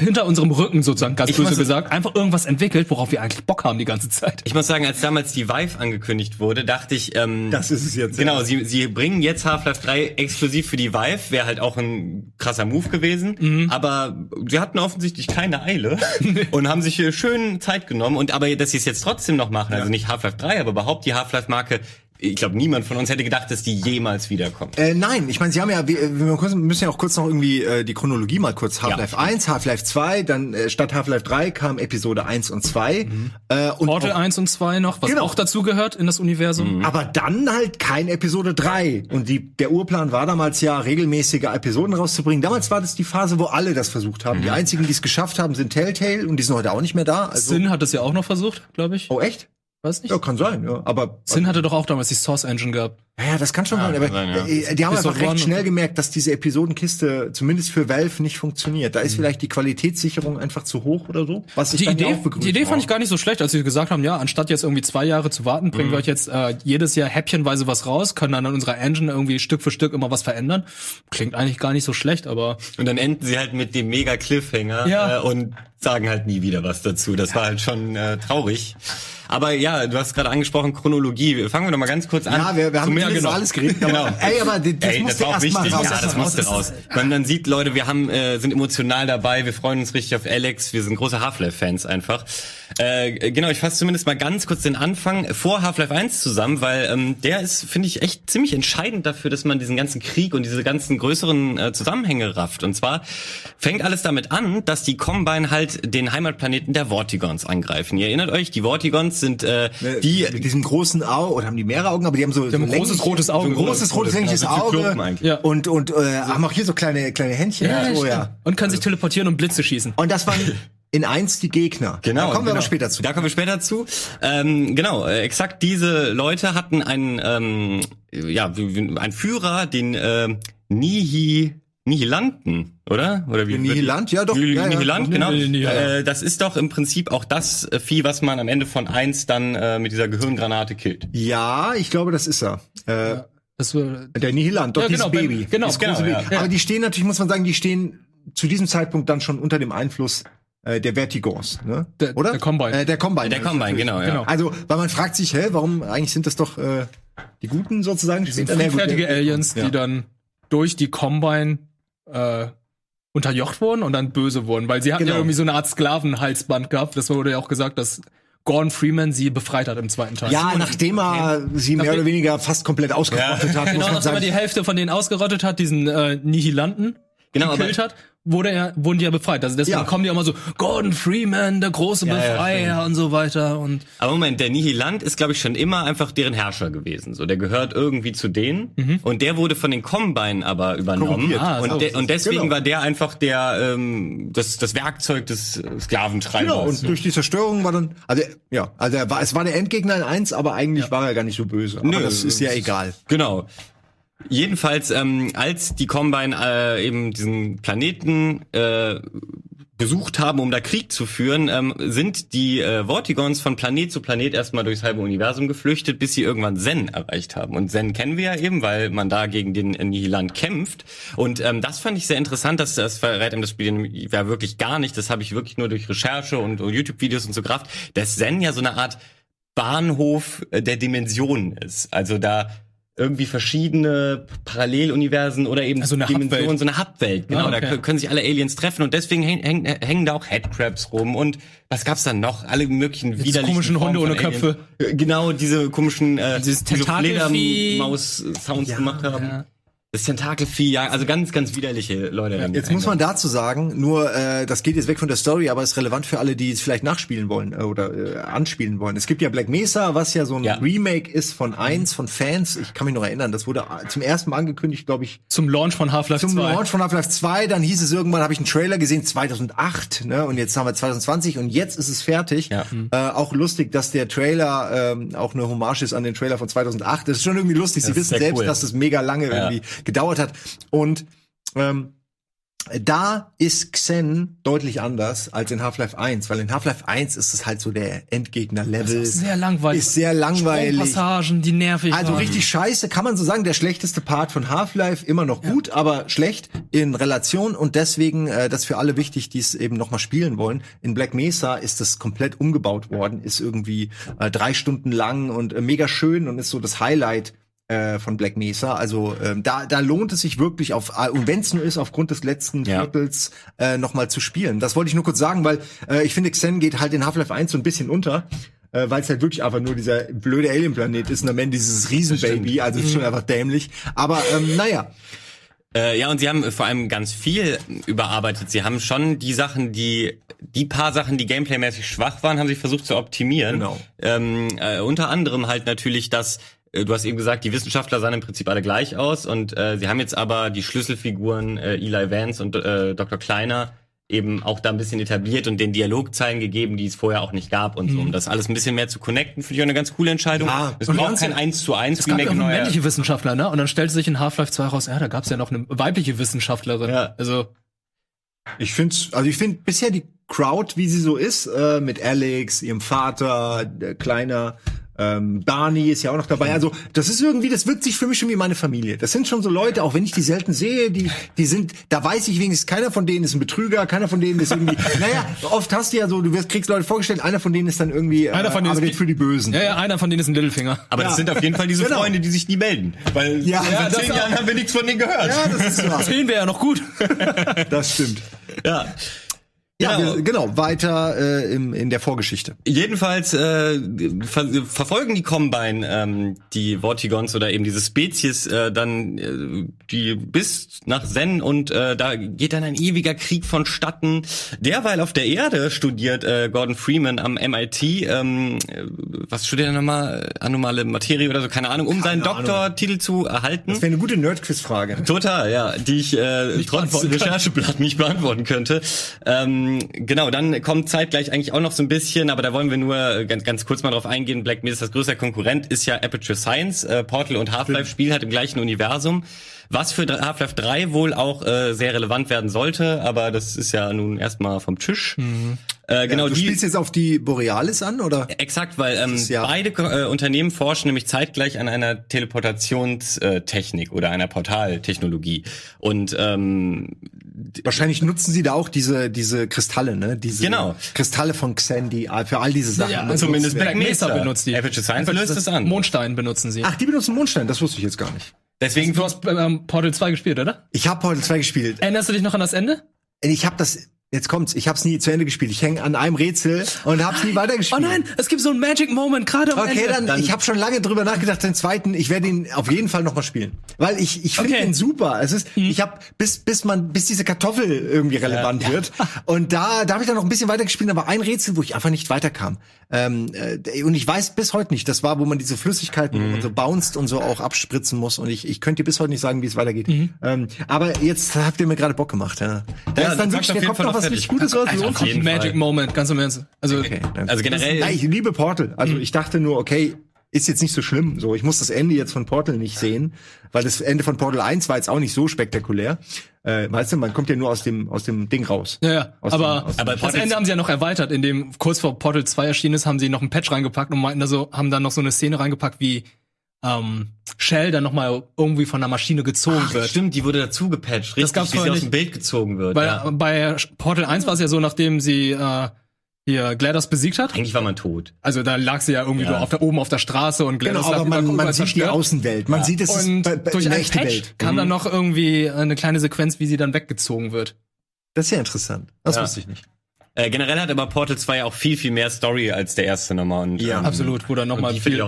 hinter unserem Rücken sozusagen, ganz Ich böse gesagt, einfach irgendwas entwickelt, worauf wir eigentlich Bock haben die ganze Zeit. Ich muss sagen, als damals die Vive angekündigt wurde, dachte ich, ähm, Das ist es jetzt, ja. Genau, sie, sie bringen jetzt Half-Life 3 exklusiv für die Vive, wäre halt auch ein krasser Move gewesen. Mhm. Aber sie hatten offensichtlich keine Eile und haben sich hier schön Zeit genommen. Und aber, dass sie es jetzt trotzdem noch machen, also nicht Half-Life 3, aber überhaupt die Half-Life-Marke, ich glaube, niemand von uns hätte gedacht, dass die jemals wiederkommt. Äh, nein, ich meine, sie haben ja, wir, wir müssen ja auch kurz noch irgendwie äh, die Chronologie mal kurz. Half-Life Ja. 1, Half-Life 2, dann äh, statt Half-Life 3 kam Episode 1 und 2. Äh, und Portal auch, 1 und 2 noch, was Genau. auch dazu gehört in das Universum. aber dann halt kein Episode 3. Und die, der Urplan war damals ja, regelmäßige Episoden rauszubringen. Damals war das die Phase, wo alle das versucht haben. Die einzigen, die es geschafft haben, sind Telltale und die sind heute auch nicht mehr da. Also, Sin hat es ja auch noch versucht, glaube ich. oh, echt? Weiß nicht. Ja, kann sein, ja. Aber Sin hatte doch auch damals die Source Engine gehabt. Ja, das kann schon sein, kann aber sein, ja. äh, die haben Bis einfach recht schnell gemerkt, dass diese Episodenkiste zumindest für Valve nicht funktioniert. Da ist Mhm. vielleicht die Qualitätssicherung einfach zu hoch oder so. Was ich Die Idee, ja auch begrüße. die Idee fand ich gar nicht so schlecht, als sie gesagt haben, ja, anstatt jetzt irgendwie zwei Jahre zu warten, bringen wir euch jetzt äh, jedes Jahr häppchenweise was raus, können dann an unserer Engine irgendwie Stück für Stück immer was verändern. Klingt eigentlich gar nicht so schlecht, aber Und dann enden sie halt mit dem mega Cliffhanger Ja. äh, und sagen halt nie wieder was dazu. Das war halt schon äh, traurig. Aber ja, du hast gerade angesprochen Chronologie. Fangen wir doch mal ganz kurz an. Ja, wir, wir haben Über genau. alles geredet. Aber, Genau. Ey, aber das, das Ey, das war auch wichtig. raus. Ja, das musste raus. Man dann sieht, Leute, wir haben, äh, sind emotional dabei, wir freuen uns richtig auf Alex, wir sind große Half-Life-Fans einfach. Äh, genau, ich fasse zumindest mal ganz kurz den Anfang vor Half-Life 1 zusammen, weil ähm, der ist, finde ich, echt ziemlich entscheidend dafür, dass man diesen ganzen Krieg und diese ganzen größeren äh, Zusammenhänge rafft. Und zwar fängt alles damit an, dass die Combine halt den Heimatplaneten der Vortigons angreifen. Ihr erinnert euch, die Vortigons sind äh, die mit diesem großen Auge, oder haben die mehrere Augen, aber die haben so, so haben ein großes länglich- rotes Auge. so ein großes rotes längliches Ja, so Auge. Ja. und und äh, haben auch hier so kleine kleine Händchen. so, ja. Und kann sich teleportieren und Blitze schießen. Und das waren in eins die Gegner. Genau. Da kommen wir genau. aber später zu. Da kommen wir später zu. Ähm, genau, äh, exakt diese Leute hatten einen, ähm, ja, einen Führer, den äh, Nihi, Nihilanten, oder? Oder wie? Nihilant? Ja, doch. Nihil- Ja, ja. Nihilant, genau. Ja, ja. Äh, das ist doch im Prinzip auch das Vieh, was man am Ende von eins dann äh, mit dieser Gehirngranate killt. Ja, ich glaube, das ist er. Äh, Das war, Der Nihilant, doch Ja, dieses genau, beim- Baby. genau, das genau, ja. Baby. Ja. Aber die stehen natürlich, muss man sagen, die stehen zu diesem Zeitpunkt dann schon unter dem Einfluss äh, der Vertigons, ne? Der- Oder? der Combine. Äh, der Combine. Der Combine, genau, ja. Genau. Also, weil man fragt sich, hä, warum eigentlich sind das doch äh, die Guten sozusagen? Die sind friedfertige der- Aliens, ja. die dann durch die Combine äh, unterjocht wurden und dann böse wurden, weil sie hatten Genau. ja irgendwie so eine Art Sklavenhalsband gehabt. Das wurde ja auch gesagt, dass Gordon Freeman sie befreit hat im zweiten Teil. Ja, nachdem er sie mehr oder weniger fast komplett ausgerottet hat, muss genau, man nachdem er die. Hälfte von denen ausgerottet hat, diesen äh, Nihilanten Genau, aber- gekillt hat, wurde er, wurden die ja befreit. Also deswegen Ja. kommen die auch mal so, Gordon Freeman, der große Ja, ja, Befreier und so weiter. Und Aber Moment, der Nihilant ist, glaube ich, schon immer einfach deren Herrscher gewesen. So, der gehört irgendwie zu denen. Und der wurde von den Combine aber übernommen. Ah, und, so. de und deswegen Genau. war der einfach der ähm, das, das Werkzeug des Sklaventreibers. Genau, und durch die Zerstörung war dann, also ja, also er war, es war der Endgegner in eins, aber eigentlich war er gar nicht so böse. Aber Nö, das ist ja egal. Genau. Jedenfalls, ähm, als die Combine äh, eben diesen Planeten äh, besucht haben, um da Krieg zu führen, ähm, sind die äh, Vortigons von Planet zu Planet erstmal durchs halbe Universum geflüchtet, bis sie irgendwann Zen erreicht haben. Und Zen kennen wir ja eben, weil man da gegen den Nihilant kämpft. Und ähm, das fand ich sehr interessant, dass das verrät ihm das Spiel ja wirklich gar nicht. Das habe ich wirklich nur durch Recherche und, YouTube-Videos und so gerafft, dass Zen ja so eine Art Bahnhof äh, der Dimensionen ist. Also da irgendwie verschiedene Paralleluniversen oder eben Also eine Dimensionen, so eine Hubwelt. Genau, Ah, okay. da kö- können sich alle Aliens treffen und deswegen häng, häng, hängen da auch Headcrabs rum und was gab's da noch? Alle möglichen widerlichen komischen Hunde ohne. Köpfe. Äh, Genau, diese komischen äh, Dieses die so Tentakelvieh. Fledermaus-Sounds gemacht haben. ja. Das Tentakelvieh, ja, also ganz, ganz widerliche Leute. rennen Jetzt muss man dazu sagen, nur äh, das geht jetzt weg von der Story, aber ist relevant für alle, die es vielleicht nachspielen wollen äh, oder äh, anspielen wollen. Es gibt ja Black Mesa, was ja so ein Ja. Remake ist von eins von Fans. Ich kann mich noch erinnern, das wurde zum ersten Mal angekündigt, glaube ich, zum Launch von Half-Life zum 2. Launch von Half-Life 2. Dann hieß es irgendwann, habe ich einen Trailer gesehen, 2008, ne? Und jetzt haben wir 2020 und jetzt ist es fertig. Ja. Äh, auch lustig, dass der Trailer ähm, auch eine Hommage ist an den Trailer von 2008. Das ist schon irgendwie lustig. Sie Das ist wissen selbst, cool. dass es mega lange Ja. irgendwie gedauert hat. Und ähm, da ist Xen deutlich anders als in Half-Life 1, weil in Half-Life 1 ist es halt so der Endgegner-Level. Ist sehr langweilig. Ist sehr langweilig. Passagen, die nervig Also waren. richtig scheiße, kann man so sagen. Der schlechteste Part von Half-Life, immer noch gut, aber schlecht in Relation. Und deswegen, äh, das für alle wichtig, die es eben noch mal spielen wollen. In Black Mesa ist das komplett umgebaut worden, ist irgendwie äh, drei Stunden lang und äh, mega schön und ist so das Highlight äh, von Black Mesa. Also ähm, da, da lohnt es sich wirklich auf, äh, und wenn es nur ist, aufgrund des letzten Ja. Viertels äh, noch mal zu spielen. Das wollte ich nur kurz sagen, weil äh, ich finde, Xen geht halt in Half-Life 1 so ein bisschen unter. Äh, weil es halt wirklich einfach nur dieser blöde Alien-Planet ist und am Ende dieses Riesenbaby, also ist schon einfach dämlich. Aber ähm, naja, Äh, ja, und sie haben vor allem ganz viel überarbeitet. Sie haben schon die Sachen, die die paar Sachen, die gameplaymäßig schwach waren, haben sie versucht zu optimieren. Genau. Ähm, äh, unter anderem halt natürlich, dass du hast eben gesagt, die Wissenschaftler sahen im Prinzip alle gleich aus und äh, sie haben jetzt aber die Schlüsselfiguren äh, Eli Vance und äh, Dr. Kleiner eben auch da ein bisschen etabliert und den Dialogzeilen gegeben, die es vorher auch nicht gab und so. Um das alles ein bisschen mehr zu connecten, finde ich auch eine ganz coole Entscheidung. Ja, es und braucht kein 1 zu 1 Es gab ja auch Remake neuer- männliche Wissenschaftler, ne? Und dann stellte sich in Half-Life 2 raus, ja, da gab's ja noch eine weibliche Wissenschaftlerin. Ja. Also, ich finde, also ich finde bisher die Crowd, wie sie so ist, äh, mit Alex, ihrem Vater, der Kleiner, ähm, Barney ist ja auch noch dabei. Also das ist irgendwie, das wirkt sich für mich schon wie meine Familie. Das sind schon so Leute, auch wenn ich die selten sehe, die, die sind, da weiß ich wenigstens, keiner von denen ist ein Betrüger, keiner von denen ist irgendwie, naja, oft hast du ja so, du wirst, kriegst Leute vorgestellt, einer von denen ist dann irgendwie, äh, Einer von denen ist arbeitet die- für die Bösen. ja, ja, einer von denen ist ein Littlefinger. Aber Ja. das sind auf jeden Fall diese Genau. Freunde, die sich nie melden. Weil Ja, seit ja, zehn. Jahren haben wir nichts von denen gehört. Ja, das ist wahr. Sehen wir ja noch gut. Das stimmt. Ja. Ja, Genau. wir, genau, weiter äh, im, in der Vorgeschichte. Jedenfalls äh, ver verfolgen die Combine ähm, die Vortigons oder eben diese Spezies äh, dann äh, die bis nach Zen und äh, da geht dann ein ewiger Krieg vonstatten. Derweil auf der Erde studiert äh, Gordon Freeman am MIT. Ähm, äh, was studiert er nochmal? Anomale Materie oder so? Keine Ahnung, um seinen Ahnung. Doktortitel zu erhalten. Das wäre eine gute Nerd-Quiz-Frage. Total, ja, die ich äh, trotz. Rechercheblatt nicht beantworten könnte. Ähm, genau, dann kommt zeitgleich eigentlich auch noch so ein bisschen, aber da wollen wir nur äh, ganz, ganz kurz mal drauf eingehen. Black Mesa, das größte Konkurrent, ist ja Aperture Science. Äh, Portal und Half-Life spielen halt im gleichen Universum. Was für Half-Life 3 wohl auch äh, sehr relevant werden sollte, aber das ist ja nun erstmal vom Tisch. Äh, genau, du die, spielst jetzt auf die Borealis an, oder? Exakt, weil ähm, ist ja- beide äh, Unternehmen forschen nämlich zeitgleich an einer Teleportationstechnik oder einer Portaltechnologie. Und ähm, Wahrscheinlich nutzen sie da auch diese, diese Kristalle, ne? Diese Genau. Kristalle von Xandy äh, für all diese Sachen. Ja, also zumindest Black Mesa benutzt die. Aperture Science löst es an. Mondstein benutzen sie. Ach, die benutzen Mondstein, das wusste ich jetzt gar nicht. deswegen du hast ähm, Portal 2 gespielt, oder? Ich habe heute zwei gespielt. Erinnerst du dich noch an das Ende? Ich habe das, jetzt kommt's, ich habe es nie zu Ende gespielt. Ich hänge an einem Rätsel und habe es nie Oh weitergespielt. nein, es gibt so einen Magic Moment gerade am Okay, Ende. dann, ich habe schon lange drüber nachgedacht, den zweiten, ich werde ihn auf jeden Fall noch mal spielen, weil ich ich finde Okay. ihn super. Es ist ich habe bis bis man bis diese Kartoffel irgendwie relevant wird und da da habe ich dann noch ein bisschen weiter gespielt, aber ein Rätsel, wo ich einfach nicht weiterkam. Ähm, äh, und ich weiß bis heute nicht, das war, wo man diese Flüssigkeiten wo man so bounced und so auch abspritzen muss und ich ich könnte dir bis heute nicht sagen, wie es weitergeht. Ähm, aber jetzt habt ihr mir gerade Bock gemacht, ja. Da Ja, ist dann wirklich, Fall noch noch was richtig Gutes raus. Also sich. jeden Magic Fall. Moment, ganz im Ernst. Also Okay, Also generell- nein, ich liebe Portal. Also ich dachte nur, okay, ist jetzt nicht so schlimm. So, ich muss das Ende jetzt von Portal nicht sehen, weil das Ende von Portal 1 war jetzt auch nicht so spektakulär. Äh, weißt du, man kommt ja nur aus dem aus dem Ding raus. Ja, ja. Aus aber, dem- Aber das Portal- Ende haben sie ja noch erweitert, indem kurz vor Portal 2 erschienen ist, haben sie noch einen Patch reingepackt und meinten da so, haben dann noch so eine Szene reingepackt, wie ähm, Shell dann nochmal irgendwie von der Maschine gezogen Ach, wird. stimmt, die wurde dazu gepatcht, richtig, gab's wie sie vorher aus nicht. dem Bild gezogen wird. Weil ja. bei Portal 1 war es ja so, nachdem sie äh, hier GLaDOS besiegt hat. Eigentlich war man tot. Also da lag sie ja irgendwie Ja. so auf der, oben auf der Straße und Genau, GLaDOS aber lag man, überall man sieht die. Außenwelt. Man sieht, es ist Und be- be- durch eine einen echte Patch Welt. kam dann noch irgendwie eine kleine Sequenz, wie sie dann weggezogen wird. Das ist ja interessant. Das Ja. wusste ich nicht. Äh, generell hat aber Portal 2 auch viel, viel mehr Story als der erste nochmal. Und, Ja. ähm, Absolut, wo dann nochmal viel,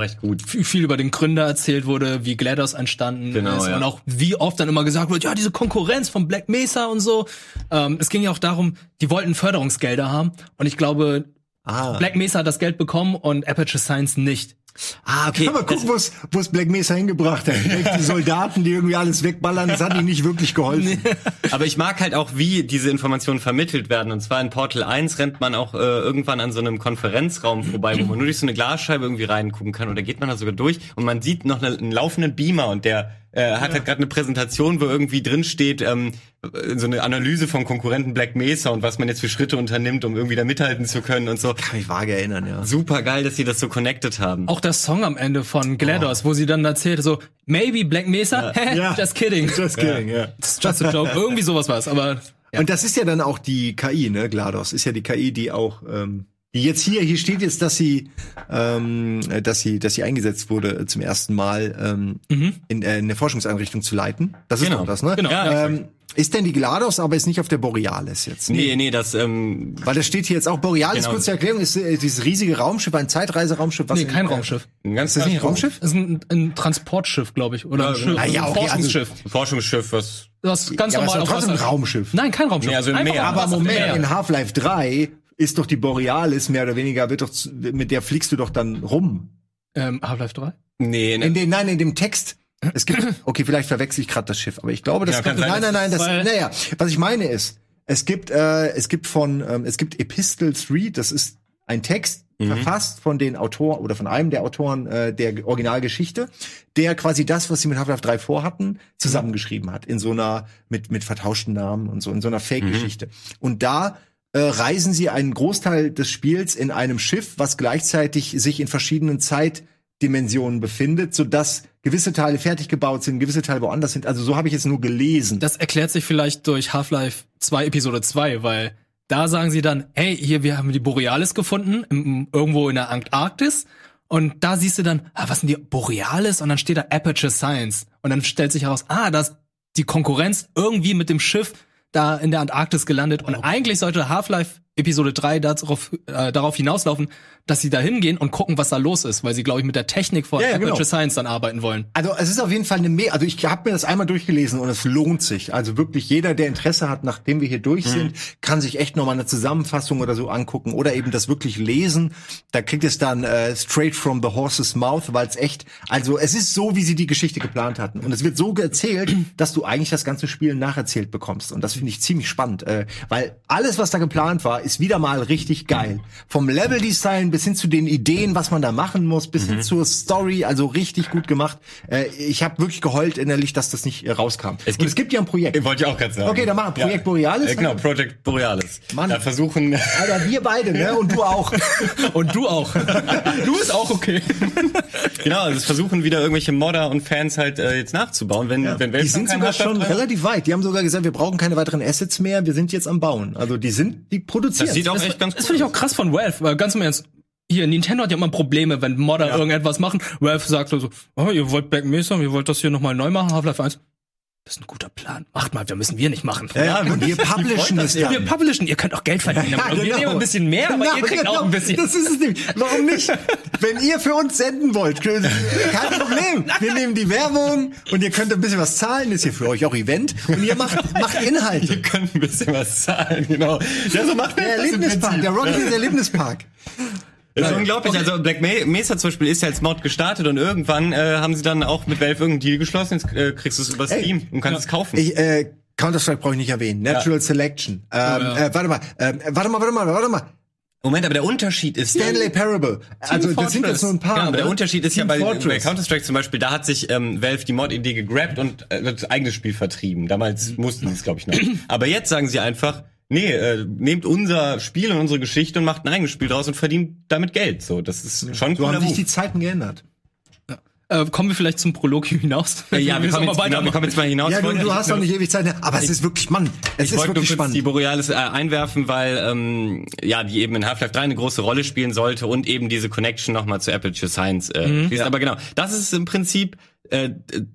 viel über den Gründer erzählt wurde, wie GLaDOS entstanden Genau, ist ja. und auch wie oft dann immer gesagt wird, ja, diese Konkurrenz von Black Mesa und so. Ähm, es ging ja auch darum, die wollten Förderungsgelder haben und ich glaube, Ah. Black Mesa hat das Geld bekommen und Aperture Science nicht. Ah, okay. Aber guck, wo es wo es Black Mesa hingebracht hat. Die Soldaten, die irgendwie alles wegballern, das hat ihnen nicht wirklich geholfen. Aber ich mag halt auch, wie diese Informationen vermittelt werden. Und zwar in Portal 1 rennt man auch äh, irgendwann an so einem Konferenzraum vorbei, wo man nur durch so eine Glasscheibe irgendwie reingucken kann. Oder geht man da sogar durch und man sieht noch eine, einen laufenden Beamer und der äh, hat halt gerade eine Präsentation, wo irgendwie drin steht, ähm, so eine Analyse vom Konkurrenten Black Mesa und was man jetzt für Schritte unternimmt, um irgendwie da mithalten zu können und so. Kann mich vage erinnern, ja. Super geil, dass sie das so connected haben. Auch der Song am Ende von GLaDOS, wo sie dann erzählt, so, maybe Black Mesa? Ja. Just kidding. Just kidding, ja. It's just a joke. Irgendwie sowas war es, aber Und das ist ja dann auch die KI, ne? GLaDOS ist ja die KI, die auch, ähm, jetzt hier, hier steht jetzt, dass sie, ähm, äh, dass sie, dass sie eingesetzt wurde äh, zum ersten Mal ähm, in, äh, eine Forschungseinrichtung zu leiten. Das ist Genau. das, ne? Genau. Ja, ähm, ist denn die GLaDOS, aber ist nicht auf der Borealis jetzt? Nee, nee, das, ähm, Weil das steht hier jetzt auch Borealis, Genau. kurze Erklärung, ist äh, dieses riesige Raumschiff, ein Zeitreiseraumschiff. Was nee, in- kein äh, Raumschiff. ein ganz Ist das nicht ein Raumschiff? Das ist ein, ein Transportschiff, glaube ich, oder ein, Schiff, na ja, ein okay, also- Forschungsschiff. Forschungsschiff, was das ganz Ja, aber normal ist doch auf trotzdem ein Raumschiff. Nein, kein Raumschiff. Nee, also im Einfach Meer. Aber Moment, Meer. in Half-Life 3 ist doch die Borealis mehr oder weniger, wird doch, zu- mit der fliegst du doch dann rum. Ähm, Half-Life 3? Nee, In ne, den, nein, in dem Text. Es gibt, okay, vielleicht verwechsel ich gerade das Schiff, aber ich glaube, das Ja, kann nein, sein, nein, nein, das, naja, was ich meine ist, es gibt, äh, es gibt von, ähm, es gibt Epistle 3, das ist ein Text, verfasst von den Autoren oder von einem der Autoren äh, der Originalgeschichte, der quasi das, was sie mit Half-Life 3 vorhatten, zusammengeschrieben hat in so einer mit mit vertauschten Namen und so in so einer Fake-Geschichte. Und da äh, reisen sie einen Großteil des Spiels in einem Schiff, was gleichzeitig sich in verschiedenen Zeitdimensionen befindet, sodass gewisse Teile fertig gebaut sind, gewisse Teile woanders sind. Also so habe ich es nur gelesen. Das erklärt sich vielleicht durch Half-Life 2 Episode 2, weil da sagen sie dann, hey, hier, wir haben die Borealis gefunden, im, irgendwo in der Antarktis. Und da siehst du dann, ah, was sind die Borealis? Und dann steht da Aperture Science. Und dann stellt sich heraus, ah, dass die Konkurrenz irgendwie mit dem Schiff da in der Antarktis gelandet. Und eigentlich sollte Half-Life Episode 3 darauf, äh, darauf hinauslaufen, dass sie da hingehen und gucken, was da los ist, weil sie, glaube ich, mit der Technik von Ja, ja, genau. Science dann arbeiten wollen. Also es ist auf jeden Fall eine Me also ich habe mir das einmal durchgelesen und es lohnt sich. Also wirklich jeder, der Interesse hat, nachdem wir hier durch sind, kann sich echt noch mal eine Zusammenfassung oder so angucken oder eben das wirklich lesen. Da kriegt es dann äh, straight from the horse's mouth, weil es echt, also es ist so, wie sie die Geschichte geplant hatten und es wird so erzählt, dass du eigentlich das ganze Spiel nacherzählt bekommst und das finde ich ziemlich spannend, äh, weil alles, was da geplant war, ist wieder mal richtig geil. Vom Level-Design bis hin zu den Ideen, was man da machen muss, bis Mhm. hin zur Story, also richtig gut gemacht. Äh, ich habe wirklich geheult innerlich, dass das nicht äh, rauskam. Es gibt, es gibt ja ein Projekt. Wollte ich auch gerade sagen. Okay, dann machen wir Projekt Borealis. Äh, genau, Project Borealis. Mann. Da versuchen, Alter, wir beide, ne? Und du auch. Und du auch. du bist auch okay. genau, also es versuchen wieder irgendwelche Modder und Fans halt äh, jetzt nachzubauen, wenn, wenn Die Valve sind sogar schon drin relativ weit. Die haben sogar gesagt, wir brauchen keine weiteren Assets mehr. Wir sind jetzt am Bauen. Also die sind, die produzieren. Das sieht auch echt ganz Das gut finde ich auch krass von Valve, weil ganz im Ernst, hier, Nintendo hat ja immer Probleme, wenn Modder irgendetwas machen. Valve sagt so, oh, ihr wollt Black Mesa, ihr wollt das hier nochmal neu machen, Half-Life 1. Das ist ein guter Plan. Macht mal, wir müssen wir nicht machen. ja, ja, und wir publishen es Wir dann. publishen, ihr könnt auch Geld verdienen. Ja, Wir genau. nehmen ein bisschen mehr, aber ihr Genau, kriegt auch genau. ein bisschen. Das ist es nicht. Warum nicht? Wenn ihr für uns senden wollt, kein Problem. Wir nehmen die Werbung und ihr könnt ein bisschen was zahlen. Ist hier für euch auch Event. Und ihr macht, macht Inhalte. Ihr könnt ein bisschen was zahlen, genau. Ja, so macht Der Erlebnispark, der Rocket Erlebnispark. Das ist unglaublich. Also Black Me- Mesa zum Beispiel ist ja als Mod gestartet und irgendwann äh, haben sie dann auch mit Valve irgendeinen Deal geschlossen. Jetzt äh, kriegst du es über Steam und kannst es kaufen. Ich, äh, Counter-Strike brauche ich nicht erwähnen. Natural Selection. Ähm, äh, warte mal, ähm, warte mal, warte mal, warte mal. Moment, aber der Unterschied ist Stanley Parable. Also das sind jetzt nur ein paar. Genau, aber der? Unterschied ist Team ja bei, bei Fortress. Counter-Strike zum Beispiel, da hat sich ähm, Valve die Mod-Idee gegrabt und äh, das eigenes Spiel vertrieben. Damals mussten sie es, glaube ich, noch. Aber jetzt sagen sie einfach, nee, äh, nehmt unser Spiel und unsere Geschichte und macht ein eigenes Spiel draus und verdient damit Geld. So, das ist schon ein So haben sich Move. die Zeiten geändert. Äh, kommen wir vielleicht zum Prolog hinaus? Äh, ja, wir müssen kommen, aber jetzt, genau, wir kommen jetzt mal hinaus. Ja, du, du hast doch nicht ewig Zeit. Aber es ist wirklich, Mann, es Ich ist wollte nur wirklich kurz spannend. die Borealis äh, einwerfen, weil ähm, ja die eben in Half-Life 3 eine große Rolle spielen sollte und eben diese Connection nochmal zu Aperture Science äh, Mhm. fließt. Aber genau, das ist im Prinzip, äh,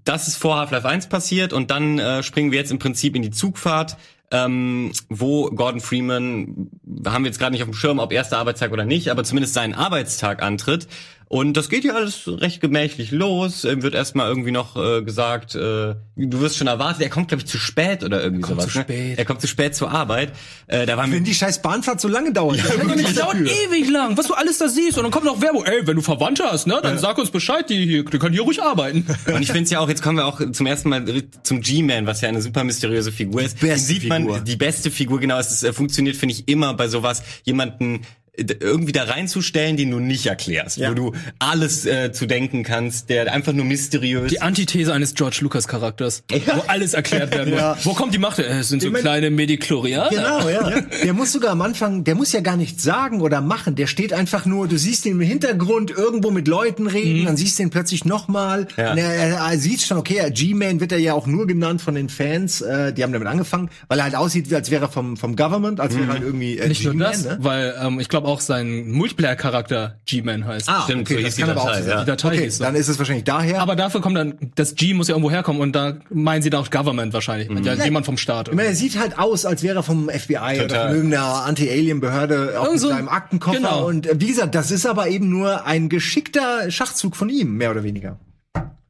das ist vor Half-Life 1 passiert und dann äh, springen wir jetzt im Prinzip in die Zugfahrt, ähm, wo Gordon Freeman, haben wir jetzt gerade nicht auf dem Schirm, ob erster Arbeitstag oder nicht, aber zumindest seinen Arbeitstag antritt. Und das geht ja alles recht gemächlich los. Ihm wird erstmal irgendwie noch äh, gesagt, äh, du wirst schon erwartet, er kommt, glaube ich, zu spät oder irgendwie kommt sowas. zu ne? spät. Er kommt zu spät zur Arbeit. Äh, da waren wir Wenn die scheiß Bahnfahrt so lange dauert. Ja, Das dauert ewig lang, was du alles da siehst. Und dann kommt noch Werbung. Ey, wenn du Verwandte hast, ne, dann sag uns Bescheid, die, hier, die können hier ruhig arbeiten. Und ich finde es ja auch, jetzt kommen wir auch zum ersten Mal zum G-Man, was ja eine super mysteriöse Figur ist. Die beste sieht man, Figur. die beste Figur, genau, es ist, äh, funktioniert, finde ich, immer bei sowas, jemanden irgendwie da reinzustellen, den du nicht erklärst, Ja. wo du alles äh, zu denken kannst, der einfach nur mysteriös Die Antithese eines George Lucas Charakters, wo alles erklärt werden muss. Ja. Wo kommt die Macht? Es sind so Ich mein- kleine Mediklorianer. Genau, ja. Der muss sogar am Anfang, der muss ja gar nichts sagen oder machen. Der steht einfach nur, du siehst ihn im Hintergrund irgendwo mit Leuten reden, dann siehst du ihn plötzlich nochmal. Ja. Und er, er, er sieht schon, okay, G-Man wird er ja auch nur genannt von den Fans, äh, die haben damit angefangen, weil er halt aussieht, als wäre er vom, vom Government, als wäre er halt irgendwie äh, Nicht nur G-Man, das, ne? weil ähm, ich glaube auch sein Multiplayer-Charakter G-Man heißt. Ah, Stimmt, okay, so das kann aber auch sein. ja. Die Datei Okay, hieß so. dann ist es wahrscheinlich daher. Aber dafür kommt dann, das G muss ja irgendwo herkommen und da meinen sie dann auch Government wahrscheinlich. Ja, jemand vom Staat. Ich meine, er sieht halt aus, als wäre er vom FBI oder Total. von irgendeiner Anti-Alien-Behörde mit so- seinem Aktenkoffer. genau. Und äh, wie gesagt, das ist aber eben nur ein geschickter Schachzug von ihm, mehr oder weniger.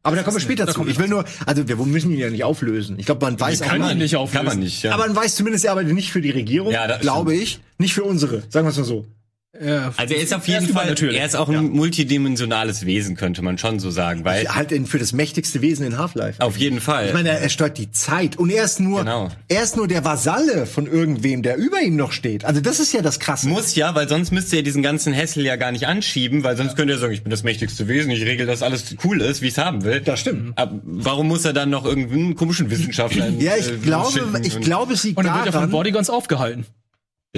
Aber da kommen wir später zu. Ich will nur, also wir müssen ihn ja nicht auflösen. Ich glaube, man weiß auch können mal. ihn nicht auflösen. Kann man nicht, ja. Aber man weiß zumindest, er arbeitet nicht für die Regierung, Ja, glaube ich. Nicht für unsere, sagen wir es mal so. Ja, also er ist auf jeden Fall, übernatürlich. er ist auch ein multidimensionales Wesen, könnte man schon so sagen, weil Halt für das mächtigste Wesen in Half-Life. auf jeden Fall. Ich meine, er, er steuert die Zeit und er ist nur, Genau. er ist nur der Vasalle von irgendwem, der über ihm noch steht. Also das ist ja das Krasse. Muss ja, weil sonst müsste er diesen ganzen Hessel ja gar nicht anschieben, weil sonst könnte er sagen, ich bin das mächtigste Wesen, ich regel, dass alles cool ist, wie ich es haben will. Das stimmt. Aber warum muss er dann noch irgendeinen komischen Wissenschaftler? ja, äh, ich glaube, schicken ich und- glaube, es liegt und dann wird er von daran. Bodyguns aufgehalten.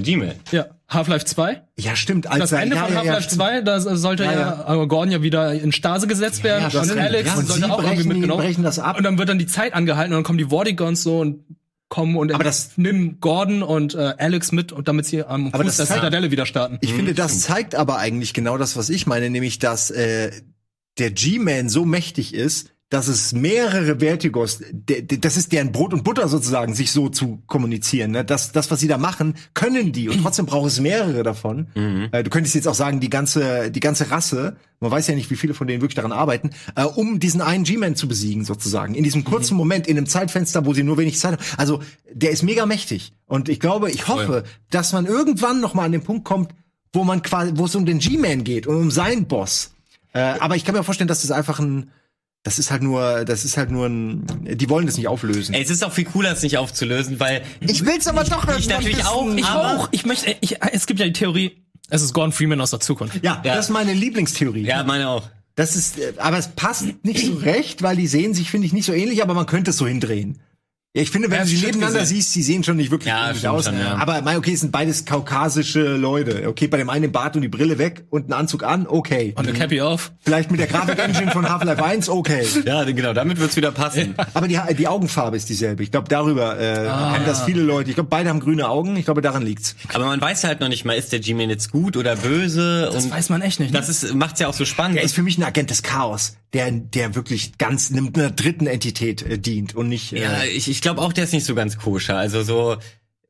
G-Man. Ja, Half-Life 2. Ja, stimmt. Als Das Ende ja, von ja, ja, Half-Life stimmt. 2, da sollte Ja, ja, Gordon ja wieder in Stase gesetzt werden. Ja, und stimmt. Alex Ja, und sollte auch irgendwie brechen ihn- mitgenommen. brechen das ab. Und dann wird dann die Zeit angehalten und dann kommen die Bodyguns so und kommen und Aber das- nimm Gordon und äh, Alex mit, und damit sie am Aber Fuß das- der Zitadelle wieder starten. Ich finde, das zeigt aber eigentlich genau das, was ich meine, nämlich, dass äh, der G-Man so mächtig ist, dass es mehrere Vertigos, das ist deren Brot und Butter sozusagen, sich so zu kommunizieren. Ne? Das, das, was sie da machen, können die und trotzdem braucht es mehrere davon. Äh, du könntest jetzt auch sagen, die ganze, die ganze Rasse, man weiß ja nicht, wie viele von denen wirklich daran arbeiten, äh, um diesen einen G-Man zu besiegen sozusagen. In diesem kurzen Moment, in einem Zeitfenster, wo sie nur wenig Zeit haben. Also der ist mega mächtig. Und ich glaube, ich hoffe, dass man irgendwann noch mal an den Punkt kommt, wo man quasi, wo es um den G-Man geht und um seinen Boss. Äh, aber ich kann mir vorstellen, dass das einfach ein, das ist halt nur, das ist halt nur ein, die wollen das nicht auflösen. Ey, es ist auch viel cooler, es nicht aufzulösen, weil Ich will's aber doch ich irgendwann natürlich wissen. auch, Ich aber auch. Ich möchte, ich, es gibt ja die Theorie, es ist Gordon Freeman aus der Zukunft. ja, Ja. das ist meine Lieblingstheorie. ja, meine auch. Das ist, äh, aber es passt nicht so recht, weil die sehen sich, finde ich, nicht so ähnlich, aber man könnte es so hindrehen. Ja, ich finde, wenn Ja, du sie nebeneinander gesehen. siehst, sie sehen schon nicht wirklich Ja, aus. schon, ja. Aber mein, okay, es sind beides kaukasische Leute. Okay, bei dem einen Bart und die Brille weg und einen Anzug an, okay. Und eine Cappy auf. Vielleicht mit der Grafik-Engine von Half-Life 1, okay. Ja, genau, damit wird's wieder passen. Aber die, die Augenfarbe ist dieselbe. Ich glaube, darüber äh, Ah. kennen das viele Leute. Ich glaube, beide haben grüne Augen. Ich glaube, daran liegt's. Aber man weiß halt noch nicht mal, ist der G-Man jetzt gut oder böse? Das und weiß man echt nicht. Ne? das ist, macht's ja auch so spannend. Er ist für mich ein Agent des Chaos, der, der wirklich ganz einer dritten Entität äh, dient und nicht. Äh, Ja, ich, ich glaube auch, der ist nicht so ganz koscher. Also so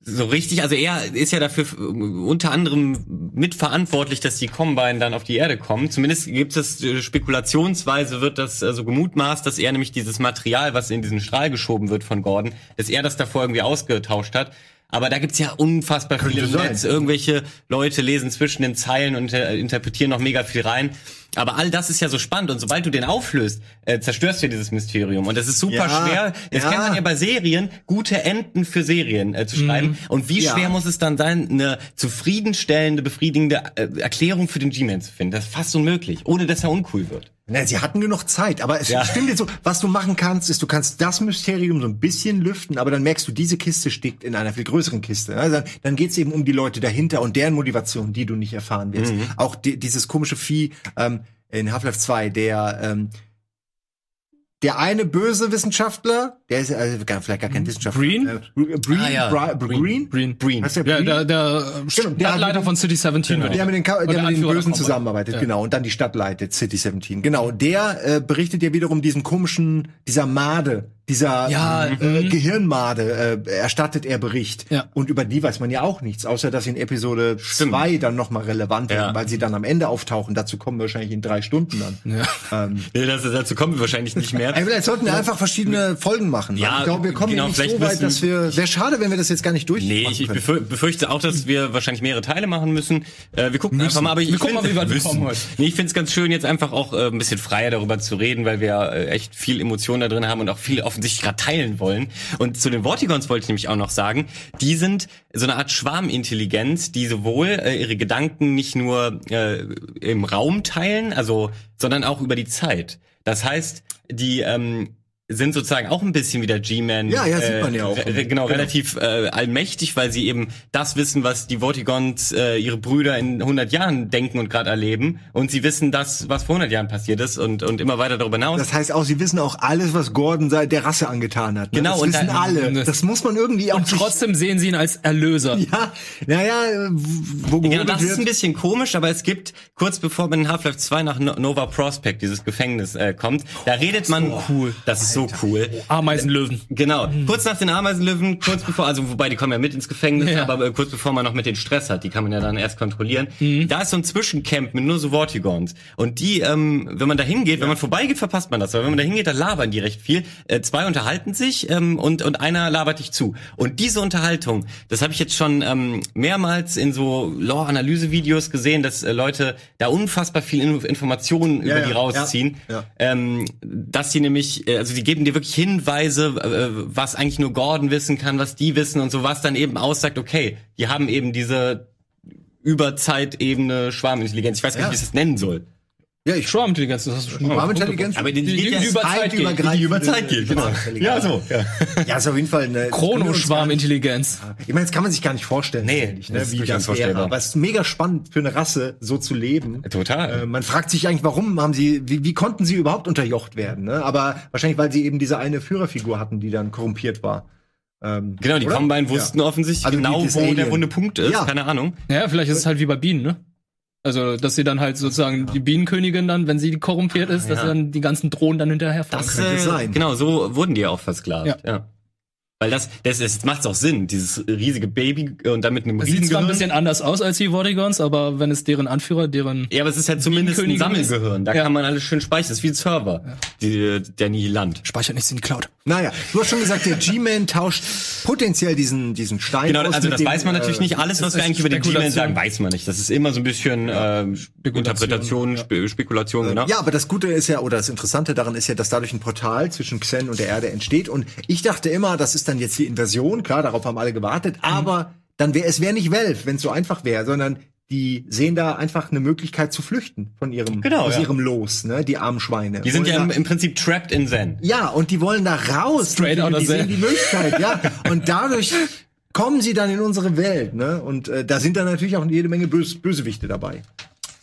so richtig, also er ist ja dafür äh, unter anderem mitverantwortlich, dass die Combine dann auf die Erde kommen. Zumindest gibt es äh, spekulationsweise wird das äh, so gemutmaßt, dass er nämlich dieses Material, was in diesen Strahl geschoben wird von Gordon, dass er das davor irgendwie ausgetauscht hat. Aber da gibt's ja unfassbar viele im sein. Netz. Irgendwelche Leute lesen zwischen den Zeilen und äh, interpretieren noch mega viel rein. Aber all das ist ja so spannend und sobald du den auflöst, äh, zerstörst du dieses Mysterium. Und das ist super Ja, schwer. Das ja. kennt man ja bei Serien, gute Enden für Serien äh, zu schreiben. Und wie Ja. schwer muss es dann sein, eine zufriedenstellende, befriedigende äh, Erklärung für den G-Man zu finden? Das ist fast unmöglich, ohne dass er uncool wird. Na, sie hatten genug Zeit, aber es Ja. stimmt jetzt so. Was du machen kannst, ist, du kannst das Mysterium so ein bisschen lüften, aber dann merkst du, diese Kiste steckt in einer viel größeren Kiste. Also dann, dann geht's eben um die Leute dahinter und deren Motivation, die du nicht erfahren willst. Mhm. Auch die, dieses komische Vieh ähm, in Half-Life 2, der ähm, der eine böse Wissenschaftler, der ist also gar, vielleicht gar kein Wissenschaftler. Green? Äh, Green, Ah, ja. Bri- Bri- Green, Green. Green. Heißt der Ja, Green? der, der Genau, der Stadtleiter von City 17 würde ich Der mit den, Ka Oder der mit den Anführer Bösen zusammenarbeitet, Ja. genau. Und dann die Stadt leitet, City 17. Genau. Der äh, berichtet ja wiederum diesen komischen, dieser Made, dieser Ja, äh, mhm. Gehirnmade, äh, erstattet er Bericht. Ja. Und über die weiß man ja auch nichts, außer dass sie in Episode 2 dann nochmal relevant Ja. werden, weil sie dann am Ende auftauchen. Dazu kommen wir wahrscheinlich in drei Stunden dann. Ähm, Nee, das, dazu kommen wir wahrscheinlich nicht mehr. Ey, vielleicht sollten wir einfach verschiedene Folgen machen. Ja, ich glaube, wir kommen genau, nicht vielleicht so weit, müssen- dass wir. Wäre schade, wenn wir das jetzt gar nicht durch. Nee, ich, ich befür- befürchte auch, dass wir wahrscheinlich mehrere Teile machen müssen. Äh, wir gucken einfach mal, aber ich, Wir müssen. Nee, ich finde es ganz schön, jetzt einfach auch äh, ein bisschen freier darüber zu reden, weil wir äh, echt viel Emotion da drin haben und auch viel offensichtlich gerade teilen wollen. Und zu den Vortigons wollte ich nämlich auch noch sagen, die sind so eine Art Schwarmintelligenz, die sowohl äh, ihre Gedanken nicht nur äh, im Raum teilen, also, sondern auch über die Zeit. Das heißt, die ähm, sind sozusagen auch ein bisschen wie der G-Man. Ja, ja, sieht man ja auch. Re re genau, relativ äh, allmächtig, weil sie eben das wissen, was die Vortigons, äh, ihre Brüder in 100 Jahren denken und gerade erleben. Und sie wissen das, was vor 100 Jahren passiert ist und, und immer weiter darüber hinaus. Das heißt auch, sie wissen auch alles, was Gordon seit der Rasse angetan hat. ne? Genau, das und wissen dann- alle. Das muss man irgendwie auch Und trotzdem sehen sie ihn als Erlöser. Ja, naja, wo Genau, das ist ein wird. bisschen komisch, aber es gibt, kurz bevor man in Half-Life 2 nach No- Nova Prospect, dieses Gefängnis, äh, kommt, da redet man, cool. das ist so cool. Ameisenlöwen. Genau, kurz nach den Ameisenlöwen, kurz bevor, also wobei die kommen ja mit ins Gefängnis, Ja. aber äh, kurz bevor man noch mit den Stress hat, die kann man ja dann erst kontrollieren. Mhm. Da ist so ein Zwischencamp mit nur so Vortigons. Und die, ähm, wenn man da hingeht, wenn man vorbeigeht, verpasst man das. Aber wenn man da hingeht, dann labern die recht viel. Äh, zwei unterhalten sich ähm, und, und einer labert dich zu. Und diese Unterhaltung, das habe ich jetzt schon ähm, mehrmals in so Lore-Analyse-Videos gesehen, dass äh, Leute da unfassbar viel In Informationen über ja, die rausziehen. ja, ja. Ähm, dass sie nämlich, äh, also die geben dir wirklich Hinweise, äh, was eigentlich nur Gordon wissen kann, was die wissen und so, was dann eben aussagt, okay, die haben eben diese Überzeitebene Schwarmintelligenz. Ich weiß gar Ja. nicht, wie ich das nennen soll. Ja, ich Schwarmintelligenz, das hast du schon Schwarmintelligenz. Aber die, die, Die- ja die über Zeit geht, die über Zeit geht, genau. Ja, so, ja. Ja, ist auf jeden Fall eine Chrono-Schwarmintelligenz. Ich meine, das kann man sich gar nicht vorstellen. Nee, eigentlich, das wie das wäre. unvorstellbar. Aber es ist mega spannend für eine Rasse, so zu leben. Total. Äh, man fragt sich eigentlich, warum haben sie, wie, wie konnten sie überhaupt unterjocht werden? Ne? Aber wahrscheinlich, weil sie eben diese eine Führerfigur hatten, die dann korrumpiert war. Ähm, Genau, die oder? Combine wussten offensichtlich Also genau, wo der Alien. wunde Punkt ist. Ja. Keine Ahnung. Ja, vielleicht ist es halt wie bei Bienen, ne? Also, dass sie dann halt sozusagen die Bienenkönigin dann, wenn sie korrumpiert ist, dass Ja. dann die ganzen Drohnen dann hinterherfahren Das, können. könnte äh, sein. Genau, so wurden die auch versklavt. Ja. Ja. Weil das, das, das macht auch Sinn, dieses riesige Baby und dann mit einem Das sieht zwar ein bisschen anders aus als die Vortigons, aber wenn es deren Anführer, deren Ja, aber es ist halt zumindest ein. Sammelgehirn. Da Ja. kann man alles schön speichern. Das ist wie ein Server, die, der Nihilant. speichert nichts in die Cloud. Naja, du hast schon gesagt, der G-Man tauscht potenziell diesen, diesen Stein Genau, aus also mit das dem, weiß man äh, natürlich nicht. Alles, was wir eigentlich über den G-Man Spekulation. sagen, weiß man nicht. Das ist immer so ein bisschen äh, Interpretation, Spe Spekulation, genau. Ja, aber das Gute ist ja, oder das Interessante daran ist ja, dass dadurch ein Portal zwischen Xen und der Erde entsteht. Und ich dachte immer, das ist dann jetzt die Inversion, klar, darauf haben alle gewartet, Mhm. aber dann wäre es wäre nicht Welf, wenn es so einfach wäre, sondern die sehen da einfach eine Möglichkeit zu flüchten von ihrem Genau, aus ja. ihrem Los, ne? Die armen Schweine. Die sind ja im, im Prinzip trapped in Zen. ja, und die wollen da raus. Straight die, outta die sehen Zen. die Möglichkeit, ja. Und dadurch kommen sie dann in unsere Welt, ne? Und äh, da sind dann natürlich auch jede Menge Bös Bösewichte dabei.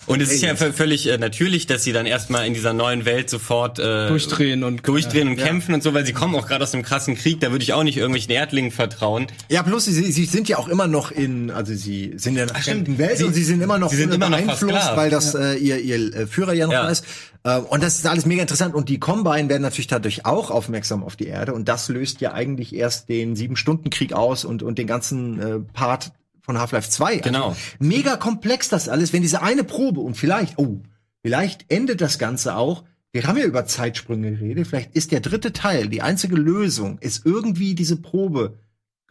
Und es ist ja völlig äh, natürlich, dass sie dann erstmal in dieser neuen Welt sofort äh, Durchdrehen und durchdrehen und kämpfen und so, weil sie kommen auch gerade aus einem krassen Krieg. Da würde ich auch nicht irgendwelchen Erdlingen vertrauen. Ja, plus sie, sie sind ja auch immer noch in, also sie sind ja in einer fremden Welt Sie- und sie sind immer noch sie sind immer noch beeinflusst, weil das äh, ihr, ihr äh, Führer ja noch Ja. ist. Äh, und das ist alles mega interessant. Und die Combine werden natürlich dadurch auch aufmerksam auf die Erde. Und das löst ja eigentlich erst den Sieben-Stunden-Krieg aus und, und den ganzen äh, Part von Half-Life 2. Genau. Also, mega komplex das alles, wenn diese eine Probe und vielleicht, oh, vielleicht endet das Ganze auch. Wir haben ja über Zeitsprünge geredet. Vielleicht ist der dritte Teil, die einzige Lösung, ist irgendwie diese Probe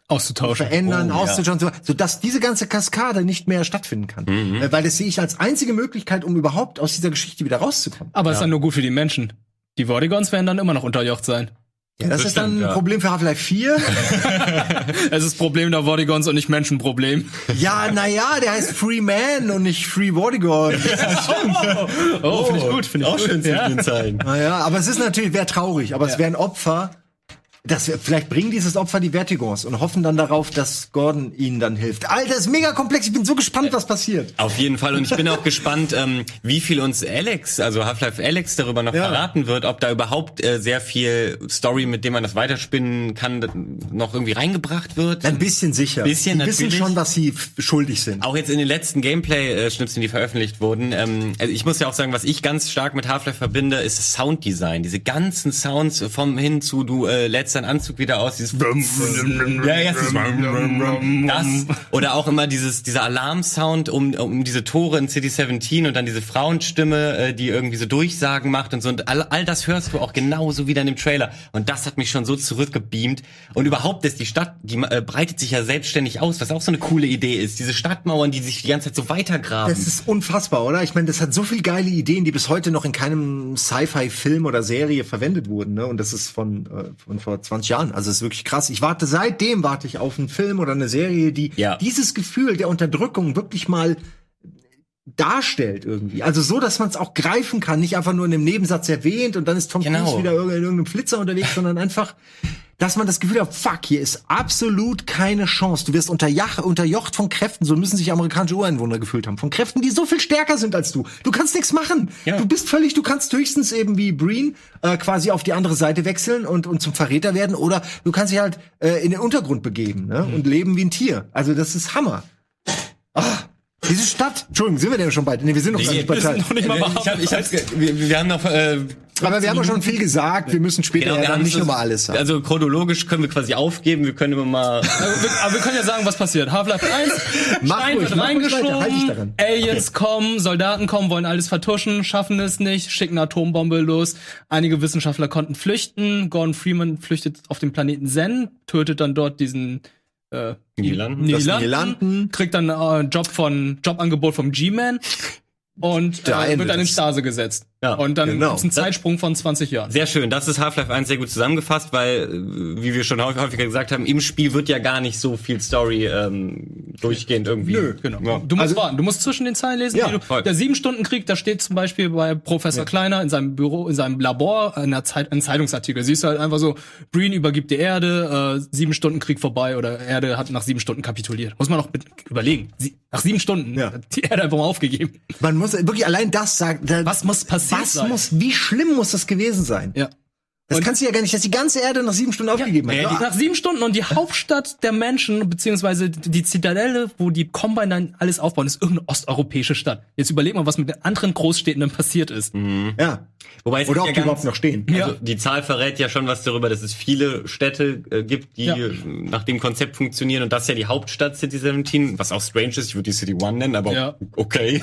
auszutauschen. verändern, Oh, ja. auszuschauen, so, sodass diese ganze Kaskade nicht mehr stattfinden kann. Mhm. Äh, Weil das sehe ich als einzige Möglichkeit, um überhaupt aus dieser Geschichte wieder rauszukommen. Aber es ist dann nur gut für die Menschen. Die Vortigons werden dann immer noch unterjocht sein. Ja, das, Das ist dann stimmt, ein ja. Problem für Half-Life 4. Es ist Problem der Vortigons und nicht Menschenproblem. ja, naja, der heißt Free Man und nicht Free Vortigon. Oh, finde ich gut, finde ich Auch gut. schön zwischen ja. den Zeilen. naja, aber es ist natürlich, wäre traurig, aber es wäre ein Opfer. Das, wär- vielleicht bringen dieses Opfer die Vertigons und hoffen dann darauf, dass Gordon ihnen dann hilft. Alter, ist mega komplex. Ich bin so gespannt, was passiert. Auf jeden Fall. Und ich bin auch gespannt, ähm, wie viel uns Alex, also Half-Life Alex darüber noch Ja. verraten wird, ob da überhaupt äh, sehr viel Story, mit dem man das weiterspinnen kann, noch irgendwie reingebracht wird. Ein bisschen sicher. Bisschen Die wissen schon, dass sie schuldig sind. Auch jetzt in den letzten Gameplay-Schnipseln, die veröffentlicht wurden. Ähm, also ich muss ja auch sagen, was ich ganz stark mit Half-Life verbinde, ist das Sounddesign. Diese ganzen Sounds vom hin zu, du äh, lädst deinen Anzug wieder aus, dieses ja, ja, dieses das oder auch immer dieses dieser Alarmsound um um diese Tore in City 17 und dann diese Frauenstimme, äh, die irgendwie so Durchsagen macht und so und all, all das hörst du auch genauso wieder in dem Trailer und das hat mich schon so zurückgebeamt und überhaupt ist die Stadt, die äh, breitet sich ja selbstständig aus, was auch so eine coole Idee ist, diese Stadtmauern, die sich die ganze Zeit so weitergraben. Das ist unfassbar, oder? Ich meine, das hat so viel geile Ideen, die bis heute noch in keinem Sci-Fi-Film oder Serie verwendet wurden. Ne? Und das ist von, äh, von vor 20 Jahren. Also es ist wirklich krass. Ich warte seitdem warte ich auf einen Film oder eine Serie, die Ja. dieses Gefühl der Unterdrückung wirklich mal darstellt irgendwie. Also so, dass man es auch greifen kann, nicht einfach nur in einem Nebensatz erwähnt und dann ist Tom Genau. Cruise wieder in irgendeinem Flitzer unterwegs, sondern einfach, dass man das Gefühl hat, fuck, hier ist absolut keine Chance. Du wirst unterjach, unterjocht von Kräften, so müssen sich amerikanische Ureinwohner gefühlt haben, von Kräften, die so viel stärker sind als du. Du kannst nichts machen. Ja. Du bist völlig, du kannst höchstens eben wie Breen äh, quasi auf die andere Seite wechseln und, und zum Verräter werden oder du kannst dich halt äh, in den Untergrund begeben ne? und leben wie ein Tier. Also das ist Hammer. Ah, diese Stadt. Entschuldigung, sind wir denn schon bald? Nee, wir sind noch gar nicht bei Teil. noch nicht mal ich hab, ich hab's, wir, wir haben noch äh, Aber wir haben ja schon viel gesagt. Wir müssen später Genau, ja wir dann haben nicht nochmal alles sagen. Also chronologisch können wir quasi aufgeben, wir können immer mal Aber wir, aber wir können ja sagen, was passiert. Half-Life 1, Mach Stein ruhig, wird halt dich reingeschoben, daran. Aliens kommen, Soldaten kommen, wollen alles vertuschen, schaffen es nicht, schicken eine Atombombe los. Einige Wissenschaftler konnten flüchten. Gordon Freeman flüchtet auf den Planeten Zen, tötet dann dort diesen äh, Nihilanten. Das Nihilanten, Nihilanten. kriegt dann äh, Job von Jobangebot vom G-Man und äh, wird dann in. Stase gesetzt. Ja, und dann genau. gibt's einen Zeitsprung von 20 Jahren. Sehr schön, das ist Half-Life 1 sehr gut zusammengefasst, weil, äh, wie wir schon häufig- häufiger gesagt haben, im Spiel wird ja gar nicht so viel Story ähm, durchgehend irgendwie. Nö, Genau. Ja. Du musst Also- warten. Du musst zwischen den Zeilen lesen. Ja, du, voll. der Sieben-Stunden-Krieg, da steht zum Beispiel bei Professor Kleiner in seinem Büro, in seinem Labor, in einer Zeit, ein Zeitungsartikel. Siehst du halt einfach so, Breen übergibt die Erde, äh, Sieben-Stunden-Krieg vorbei oder Erde hat nach sieben Stunden kapituliert. Muss man noch mit überlegen. Sie, nach sieben Stunden Ja. hat die Erde einfach mal aufgegeben. Man muss wirklich allein das sagen. Da, Was muss passiert was sein? muss, wie schlimm muss das gewesen sein? Ja. Das Und- kannst du ja gar nicht, dass die ganze Erde nach sieben Stunden aufgegeben hat. ja, Nach sieben Stunden und die Hauptstadt der Menschen, beziehungsweise die Zitadelle, wo die Combine dann alles aufbauen, ist irgendeine osteuropäische Stadt. Jetzt überleg mal, was mit den anderen Großstädten dann passiert ist. ja. Wobei es Oder ist ob ja die ganz- überhaupt noch stehen. Also Ja. die Zahl verrät ja schon was darüber, dass es viele Städte äh, gibt, die Ja. nach dem Konzept funktionieren. Und das ist ja die Hauptstadt City 17, was auch strange ist. Ich würde die City One nennen, aber Ja. okay.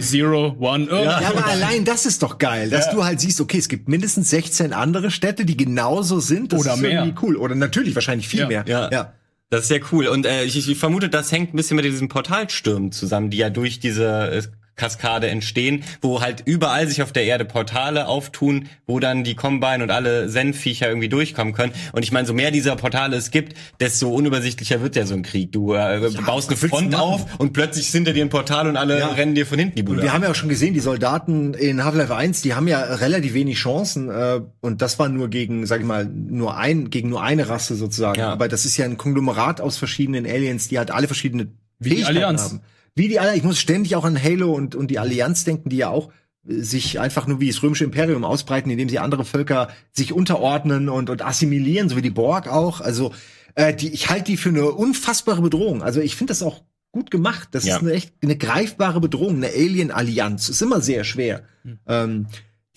Zero, One, irgendwas. Ja, aber allein das ist doch geil, dass du halt siehst, okay, es gibt mindestens 16 andere Städte, die genauso sind. Das Oder ist mehr. irgendwie cool. Oder natürlich wahrscheinlich viel Ja. mehr. Ja. ja. Das ist sehr cool. Und äh, ich, ich vermute, das hängt ein bisschen mit diesen Portalstürmen zusammen, die ja durch diese Kaskade entstehen, wo halt überall sich auf der Erde Portale auftun, wo dann die Combine und alle Senviecher irgendwie durchkommen können. Und ich meine, so mehr dieser Portale es gibt, desto unübersichtlicher wird ja so ein Krieg. Du äh, baust eine Front auf und plötzlich ist hinter dir ein Portal und alle Ja. rennen dir von hinten die Bude. Und wir ab. haben ja auch schon gesehen, die Soldaten in Half-Life 1, die haben ja relativ wenig Chancen äh, und das war nur gegen, sag ich mal, nur ein gegen nur eine Rasse sozusagen. Ja. Aber das ist ja ein Konglomerat aus verschiedenen Aliens, die halt alle verschiedene Fähigkeiten Allianz. haben. Wie die Allianz. Ich muss ständig auch an Halo und und die Allianz denken, die ja auch äh, sich einfach nur wie das römische Imperium ausbreiten, indem sie andere Völker sich unterordnen und, und assimilieren, so wie die Borg auch. Also äh, die, ich halte die für eine unfassbare Bedrohung. Also ich finde das auch gut gemacht. Das Ja. ist eine echt eine greifbare Bedrohung, eine Alien-Allianz. Ist immer sehr schwer, ähm,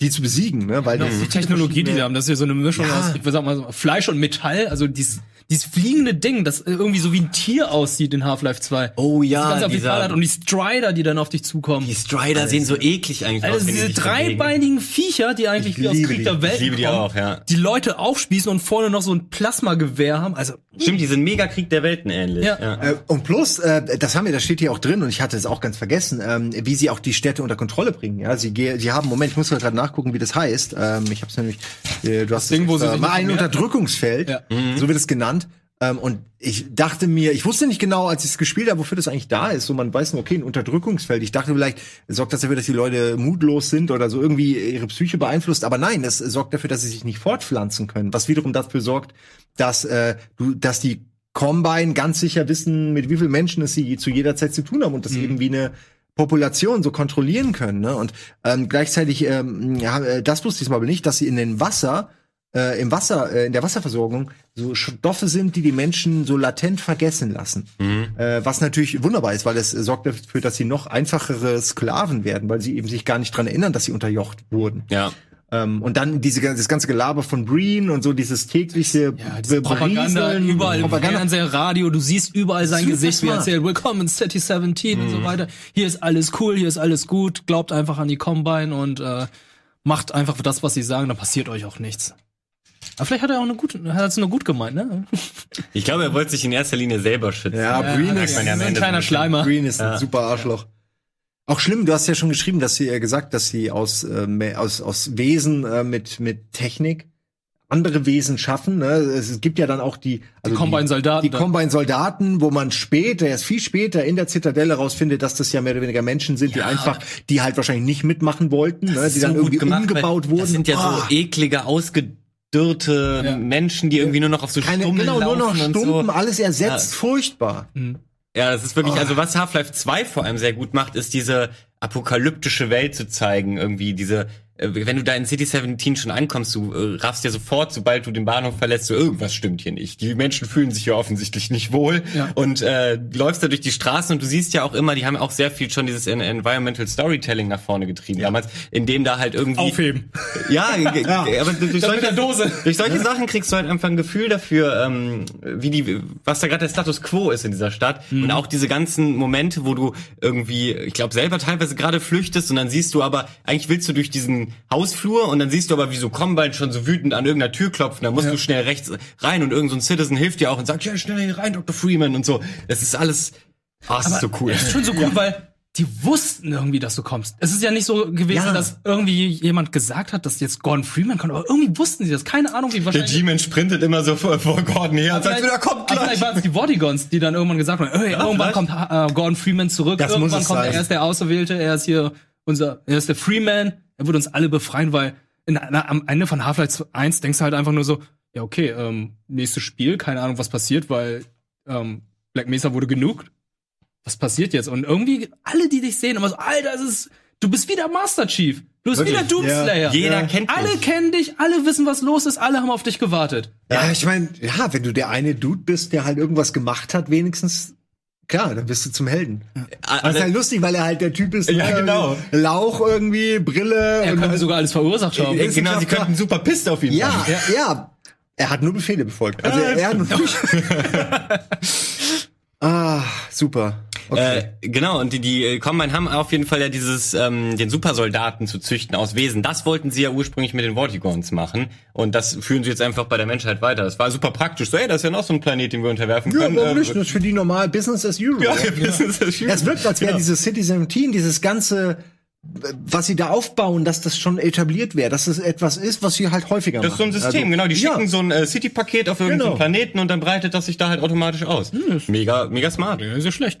die zu besiegen, ne? Weil das Die Technologie, die die haben, das ist ja so eine Mischung Ja. aus, ich sag mal, Fleisch und Metall, also dieses, dieses fliegende Ding, das irgendwie so wie ein Tier aussieht in Half-Life 2. Oh ja, das Ganze auf die dieser- Fahrrad und die Strider, die dann auf dich zukommen. die Strider sehen so eklig eigentlich Also aus. die diese dreibeinigen Viecher, die eigentlich Ich wie aus Krieg die. der Welt Ich liebe die kommen, auch, ja. die Leute aufspießen und vorne noch so ein Plasmagewehr haben. Also Stimmt, die sind mega Krieg der Welten ähnlich. Ja. Äh, und plus, äh, das haben wir, das steht hier auch drin und ich hatte es auch ganz vergessen, ähm, wie sie auch die Städte unter Kontrolle bringen. Ja, sie, sie haben, Moment, ich muss gerade nachgucken, wie das heißt. Ähm, ich habe es nämlich, äh, du hast Ding, wo sie äh, ein mehr- Unterdrückungsfeld, Ja. so wird es genannt. Ähm, und ich dachte mir, ich wusste nicht genau, als ich es gespielt habe, wofür das eigentlich da ist. So, man weiß nur, okay, ein Unterdrückungsfeld. Ich dachte vielleicht, sorgt das dafür, dass die Leute mutlos sind oder so irgendwie ihre Psyche beeinflusst. Aber nein, es sorgt dafür, dass sie sich nicht fortpflanzen können. Was wiederum dafür sorgt, dass äh, du, dass die Combine ganz sicher wissen, mit wie vielen Menschen es sie zu jeder Zeit zu tun haben und das eben wie eine Population so kontrollieren können. Ne? Und ähm, gleichzeitig, ähm, ja, äh, das wusste ich mal nicht, dass sie in den Wasser äh, im Wasser, äh, in der Wasserversorgung so Stoffe sind, die die Menschen so latent vergessen lassen. Äh, was natürlich wunderbar ist, weil es sorgt dafür, dass sie noch einfachere Sklaven werden, weil sie eben sich gar nicht dran erinnern, dass sie unterjocht wurden. Ja. Ähm, und dann diese, das ganze Gelaber von Breen und so dieses tägliche ja, diese Propaganda überall im Propaganda. Fernseher, Radio, du siehst überall sein Super Gesicht, wie er erzählt, Willkommen in City 17 und so Mhm. weiter. Hier ist alles cool, hier ist alles gut, glaubt einfach an die Combine und äh, macht einfach das, was sie sagen, dann passiert euch auch nichts. Aber vielleicht hat er auch eine gute, hat es nur gut gemeint, ne? Ich glaube, er wollte sich in erster Linie selber schützen. Ja, Breen hat er ist, man ja ein kleiner so Schleimer. Green ist ein Ja. super Arschloch. Auch schlimm, du hast ja schon geschrieben, dass sie äh, gesagt, dass sie aus, äh, aus, aus Wesen äh, mit, mit Technik andere Wesen schaffen. Ne? Es gibt ja dann auch die, also Combine-Soldaten Die da. Combine-Soldaten, wo man später, erst viel später in der Zitadelle rausfindet, dass das ja mehr oder weniger Menschen sind, die einfach, die halt wahrscheinlich nicht mitmachen wollten, ne? die dann irgendwie umgebaut weil wurden. Das sind ja Ah, so eklige, ausgedürrte Ja. Menschen, die irgendwie nur noch auf so keine, Stummeln genau, nur noch laufen und Stumpen, so. alles ersetzt, furchtbar. Ja, das ist wirklich, also was Half-Life 2 vor allem sehr gut macht, ist diese apokalyptische Welt zu zeigen, irgendwie diese, wenn du da in City 17 schon ankommst, du äh, raffst ja sofort, sobald du den Bahnhof verlässt, so irgendwas stimmt hier nicht. Die Menschen fühlen sich hier offensichtlich nicht wohl Ja. und äh, läufst da durch die Straßen und du siehst ja auch immer, die haben auch sehr viel schon dieses En- Environmental Storytelling nach vorne getrieben damals, in dem da halt irgendwie Aufheben. ja, ge- aber durch solche, durch solche Sachen kriegst du halt einfach ein Gefühl dafür, ähm, wie die, was da gerade der Status quo ist in dieser Stadt. Mhm. Und auch diese ganzen Momente, wo du irgendwie, ich glaube, selber teilweise gerade flüchtest und dann siehst du aber, eigentlich willst du durch diesen Hausflur und dann siehst du aber, wie so Combine schon so wütend an irgendeiner Tür klopfen. Dann musst du schnell rechts rein und irgendein so ein Citizen hilft dir auch und sagt, ja, schnell hier rein, Dr. Freeman und so. Das ist alles, ah, es ist so cool. Das ist schon so cool, weil die wussten irgendwie, dass du kommst. Es ist ja nicht so gewesen, Ja. dass irgendwie jemand gesagt hat, dass jetzt Gordon Freeman kommt, aber irgendwie wussten sie das. Keine Ahnung, wie Der wahrscheinlich. G-Man sprintet immer so vor, vor Gordon her und sagt, Vielleicht- er kommt aber Vielleicht gleich. waren es die Bodyguns, die dann irgendwann gesagt haben, hey, irgendwann vielleicht. kommt äh, Gordon Freeman zurück, Das irgendwann kommt sein. er, er ist der Auserwählte, er ist hier unser, er ist der Freeman, er wird uns alle befreien, weil in, na, am Ende von Half-Life 1 denkst du halt einfach nur so, ja okay, ähm, nächstes Spiel, keine Ahnung, was passiert, weil ähm, Black Mesa wurde genug. Was passiert jetzt? Und irgendwie alle, die dich sehen, immer so, Alter, es ist du bist wieder Master Chief. Du bist Wirklich? wieder Doomslayer. Jeder kennt Alle dich. kennen dich, alle wissen, was los ist, alle haben auf dich gewartet. Ja, ich meine, ja, wenn du der eine Dude bist, der halt irgendwas gemacht hat, wenigstens, klar, dann bist du zum Helden. Das ist halt lustig, weil er halt der Typ ist, Ja, ne, genau. Lauch irgendwie, Brille. Er und könnte sogar alles verursacht haben. Äh, genau, sie könnten super pisst auf ihn ja, sein. ja, ja. Er hat nur Befehle befolgt. Also er hat nur Ah, super. Okay. Äh, genau, und die, die äh, Combine haben auf jeden Fall ja dieses, ähm, den Supersoldaten zu züchten aus Wesen. Das wollten sie ja ursprünglich mit den Vortigons machen. Und das führen sie jetzt einfach bei der Menschheit weiter. Das war super praktisch. So, ey, das ist ja noch so ein Planet, den wir unterwerfen ja, können. warum Äh, nicht? Das ist für die normal Business as usual. Ja, Business as usual. Es wirkt, als wäre Genau. dieses City 17, dieses ganze, was sie da aufbauen, dass das schon etabliert wäre, dass es etwas ist, was sie halt häufiger Das ist so ein machen. System, Also, genau. Die ja. schicken so ein äh, City-Paket auf irgendeinen Genau. Planeten und dann breitet das sich da halt automatisch aus. Mega, mega smart. Ja, ist ja schlecht.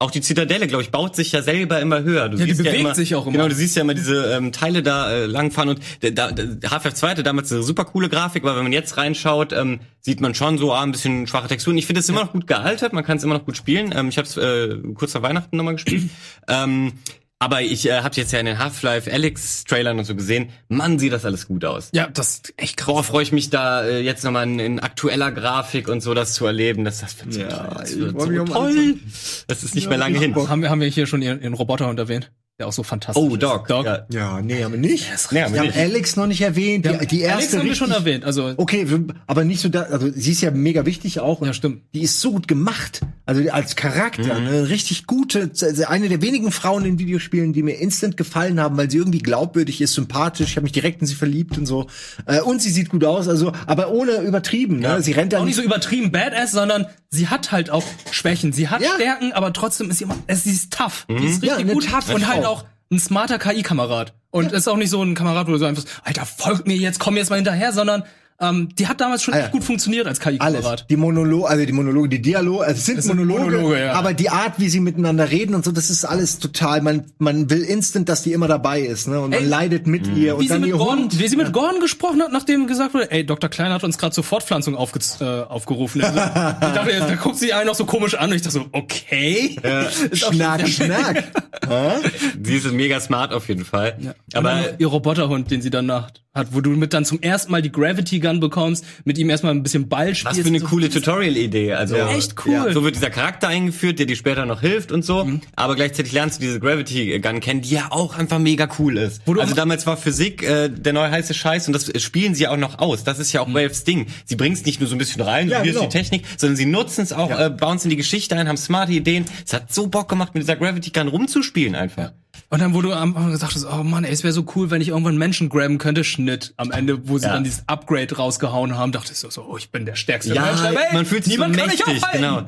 Auch die Zitadelle, glaube ich, baut sich ja selber immer höher. Du Ja, die siehst bewegt immer, sich auch immer. Genau, du siehst ja immer diese ähm, Teile da äh, langfahren und der Half-Life 2 hatte damals eine super coole Grafik, aber wenn man jetzt reinschaut, ähm, sieht man schon so ah, ein bisschen schwache Texturen. Ich finde es immer noch gut gealtert, man kann es immer noch gut spielen. Ähm, ich habe es äh, kurz vor Weihnachten nochmal gespielt. ähm, aber ich äh, habe jetzt ja in den Half-Life Alex Trailern und so gesehen, Mann, sieht das alles gut aus. Ja, das ist echt krass. Boah, freue ich mich da äh, jetzt nochmal in, in aktueller Grafik und so das zu erleben. Das, das wird so, Ja, so toll. Das ist nicht mehr lange hin. Haben wir, haben wir hier schon ihren, ihren Roboterhund erwähnt? Der auch so fantastisch Oh, ist. Doc. Doc. Ja. Ja, nee, haben wir nicht. Nee, haben wir haben. Alex noch nicht erwähnt. Die, die erste Alex haben wir schon erwähnt. Also, Okay, aber nicht so da, also sie ist ja mega wichtig auch. Ja, stimmt. Die ist so gut gemacht. Also als Charakter, eine richtig gute, eine der wenigen Frauen in Videospielen, die mir instant gefallen haben, weil sie irgendwie glaubwürdig ist, sympathisch, ich habe mich direkt in sie verliebt und so. Äh, und sie sieht gut aus, also, aber ohne übertrieben, ne? Sie rennt da auch nicht so übertrieben badass, sondern sie hat halt auch Schwächen. Sie hat Ja. Stärken, aber trotzdem ist sie immer, sie ist tough. Die ist Ja, richtig eine gut toughe und halt Frau. auch ein smarter KI-Kamerad. Und ist auch nicht so ein Kamerad, wo du so einfach, Alter, folgt mir jetzt, komm jetzt mal hinterher, sondern ähm, die hat damals schon Ah, ja. echt gut funktioniert als alles. KI-Kamerad. Die Monologe, also die Monologe, die Dialoge, also es sind Es sind Monologe, Monologe, ja. aber die Art, wie sie miteinander reden und so, das ist alles total, man, man will instant, dass die immer dabei ist, ne? Und man Ey, leidet mit ihr und Wie sie, dann mit ihr Gordon, Hund. wie sie mit Gordon gesprochen hat, nachdem gesagt wurde, ey, Dr. Klein hat uns gerade zur Fortpflanzung aufge äh, aufgerufen. ich dachte, da guckt sie einen noch so komisch an und ich dachte so, okay. Schon- Schnack, schnack. Sie ist mega smart auf jeden Fall. Aber Aber ihr Roboterhund, den sie danach hat, wo du mit dann zum ersten Mal die Gravity Gun bekommst, mit ihm erstmal ein bisschen Ball spielst. was für eine so. coole Tutorial-Idee. Also Echt cool. Mhm. So wird dieser Charakter eingeführt, der dir später noch hilft und so. Aber gleichzeitig lernst du diese Gravity Gun kennen, die ja auch einfach mega cool ist. Wo du Also damals war Physik äh, der neue heiße Scheiß und das spielen sie ja auch noch aus. Das ist ja auch Mhm. Valves Ding. Sie bringen es nicht nur so ein bisschen rein, Ja, so hier genau. ist die Technik, sondern sie nutzen es auch, äh, bauen es in die Geschichte ein, haben smarte Ideen. Es hat so Bock gemacht, mit dieser Gravity Gun rumzuspielen einfach. Und dann, wo du am Anfang gesagt hast, oh Mann, ey, es wäre so cool, wenn ich irgendwann Menschen grabben könnte, Schnitt. Am Ende, wo sie Ja. dann dieses Upgrade rausgehauen haben, dachte ich so, so oh, ich bin der stärkste Ja, Mensch der Welt. man fühlt sich Niemand so mächtig, genau.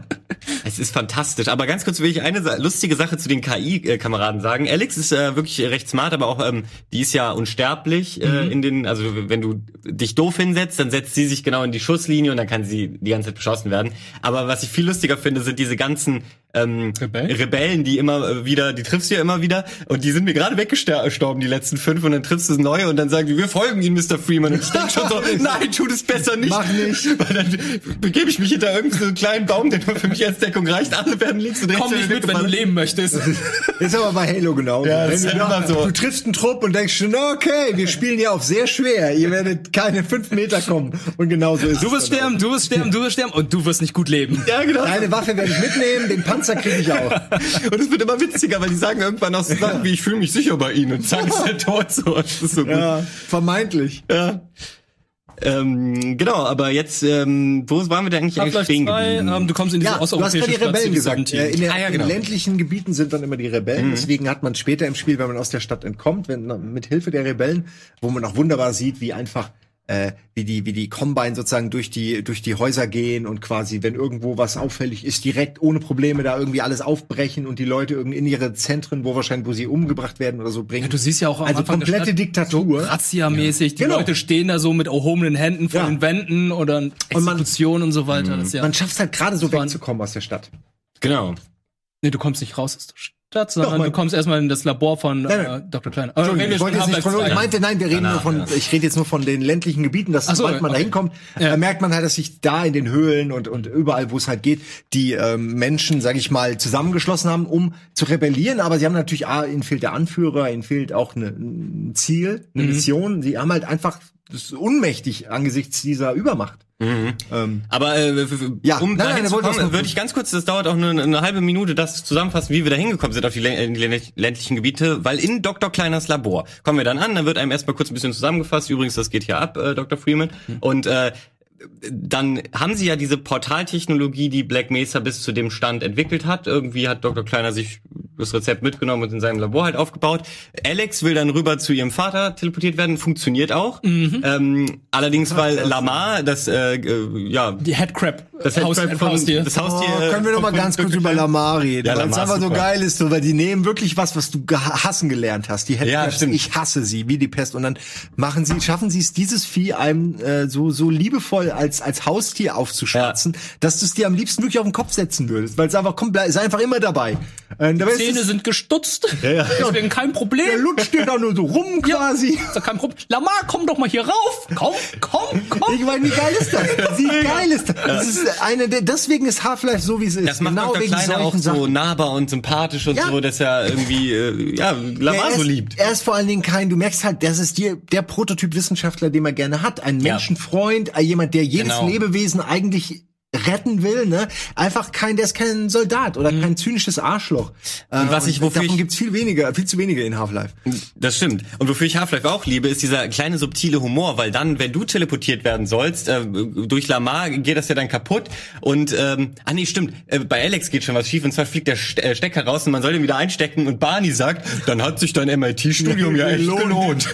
Es ist fantastisch. Aber ganz kurz will ich eine lustige Sache zu den KI-Kameraden sagen. Alex ist äh, wirklich recht smart, aber auch ähm, die ist ja unsterblich Mhm. äh, in den, also wenn du dich doof hinsetzt, dann setzt sie sich genau in die Schusslinie und dann kann sie die ganze Zeit beschossen werden. Aber was ich viel lustiger finde, sind diese ganzen ähm, Rebellen? Rebellen, die immer wieder, die triffst du ja immer wieder und die sind mir gerade weggestorben, die letzten fünf und dann triffst du neue und dann sagen die, wir folgen ihnen, Mr. Freeman. Und ich denke schon so, nein, tu das besser nicht. Mach nicht. Weil dann begebe ich mich hinter irgendeinen so einen kleinen Baum, der nur für mich als Deckung reicht. Alle werden links und rechts. Komm nicht mit, wenn du leben möchtest. Ist aber bei Halo genau. Ja, Wenn ist du, immer so. du triffst einen Trupp und denkst schon, okay, wir spielen ja auf sehr schwer. Ihr werdet keine fünf Meter kommen. Und genauso ist Du es wirst dann sterben, du wirst sterben, du wirst sterben und du wirst nicht gut leben. Ja, genau. Deine Waffe werde ich mitnehmen, den Panzer kriege ich auch. Und es wird immer witziger, weil die sagen irgendwann auch so Sachen wie, ich fühle mich sicher bei ihnen. Und zack, ist der tot so. Das ist so gut. Ja, vermeintlich. Ja. Ähm, genau, aber jetzt, ähm, wo waren wir denn eigentlich, eigentlich stehen 2, geblieben? ähm, du kommst in diese Ja, du hast osteuropäische gerade die Stadt Rebellen City gesagt. 17. Äh, In, der, Ah, ja, genau. in ländlichen Gebieten sind dann immer die Rebellen. Deswegen hat man später im Spiel, wenn man aus der Stadt entkommt, wenn, mit Hilfe der Rebellen, wo man auch wunderbar sieht, wie einfach äh, wie die wie die Combine sozusagen durch die durch die Häuser gehen und quasi wenn irgendwo was auffällig ist direkt ohne Probleme da irgendwie alles aufbrechen und die Leute irgendwie in ihre Zentren wo wahrscheinlich wo sie umgebracht werden oder so bringen Ja, du siehst ja auch am also Anfang der komplette Stadt Diktatur So Razzia-mäßig. Die Genau. Leute stehen da so mit erhobenen Händen vor Ja. den Wänden oder man- Exekution und, so weiter. Das ist ja, man schafft halt gerade so wegzukommen aus der Stadt Genau. nee, du kommst nicht raus aus statt, sondern du kommst erstmal in das Labor von Nein, äh, nein. Dr. Klein. Äh, Entschuldigung, reden wir ich wollte jetzt nicht von, ich 2. meinte, nein, wir reden nur von, ich rede jetzt nur von den ländlichen Gebieten, dass so, sobald man da hinkommt, Ja. äh, merkt man halt, dass sich da in den Höhlen und, und überall, wo es halt geht, die ähm, Menschen, sage ich mal, zusammengeschlossen haben, um zu rebellieren. Aber sie haben natürlich, ah, ihnen fehlt der Anführer, ihnen fehlt auch eine, ein Ziel, eine Mission. Sie haben halt einfach das ist unmächtig angesichts dieser Übermacht. Ähm, Aber äh, Ja, um nein, nein, kommen, würde ich ganz kurz, das dauert auch nur eine, eine halbe Minute, das zusammenfassen, wie wir da hingekommen sind auf die, ländlichen Gebiete, weil in Dr. Kleiners Labor kommen wir dann an, dann wird einem erstmal kurz ein bisschen zusammengefasst, übrigens, das geht hier ab, äh, Dr. Freeman, und äh, dann haben sie ja diese Portaltechnologie, die Black Mesa bis zu dem Stand entwickelt hat. Irgendwie hat Dr. Kleiner sich das Rezept mitgenommen und in seinem Labor halt aufgebaut. Alex will dann rüber zu ihrem Vater teleportiert werden, funktioniert auch. Ähm, allerdings, weil Lamar, das äh, äh, ja Die Headcrab. das Haus, Headcrab von, Haustier. das Haustier. Oh, können wir noch mal ganz kurz über Lamar reden, Ja, weil es Lamar ist einfach so geil ist, so, weil die nehmen wirklich was, was du hassen gelernt hast. Die Ja, Headcrabs, stimmt. ich hasse sie, wie die Pest. Und dann machen sie, schaffen sie es, dieses Vieh einem äh, so so liebevoll als als Haustier aufzuschwatzen, dass du es dir am liebsten wirklich auf den Kopf setzen würdest, weil es einfach kommt, ist einfach immer dabei. Äh, dabei Zähne sind gestutzt. ja. Deswegen kein Problem. der lutscht dir da nur so rum quasi. Ist doch kein Problem. Lamar, komm doch mal hier rauf. Komm, komm, komm. Ich meine, wie geil ist das? Wie geil ist das? Das ist eine der, deswegen ist Half-Life so, wie es ist. Das macht genau wegen Kleiner auch so Sachen. nahbar und sympathisch und Ja. so, dass er irgendwie, äh, ja, Lamar so liebt. Er ist vor allen Dingen kein, du merkst halt, das ist dir der Prototyp Wissenschaftler, den man gerne hat. Ein Ja. Menschenfreund, äh, jemand, der jedes Genau. Lebewesen eigentlich retten will, ne? Einfach kein, der ist kein Soldat oder kein zynisches Arschloch. Äh, Und was ich- wofür davon gibt's viel weniger, viel zu wenige in Half-Life. Das stimmt. Und wofür ich Half-Life auch liebe, ist dieser kleine subtile Humor, weil dann, wenn du teleportiert werden sollst, äh, durch Lamar geht das ja dann kaputt. Und, ähm, ah nee, stimmt, äh, bei Alex geht schon was schief und zwar fliegt der äh, Stecker raus und man soll den wieder einstecken und Barney sagt, dann hat sich dein MIT-Studium ja echt Gelohnt. gelohnt.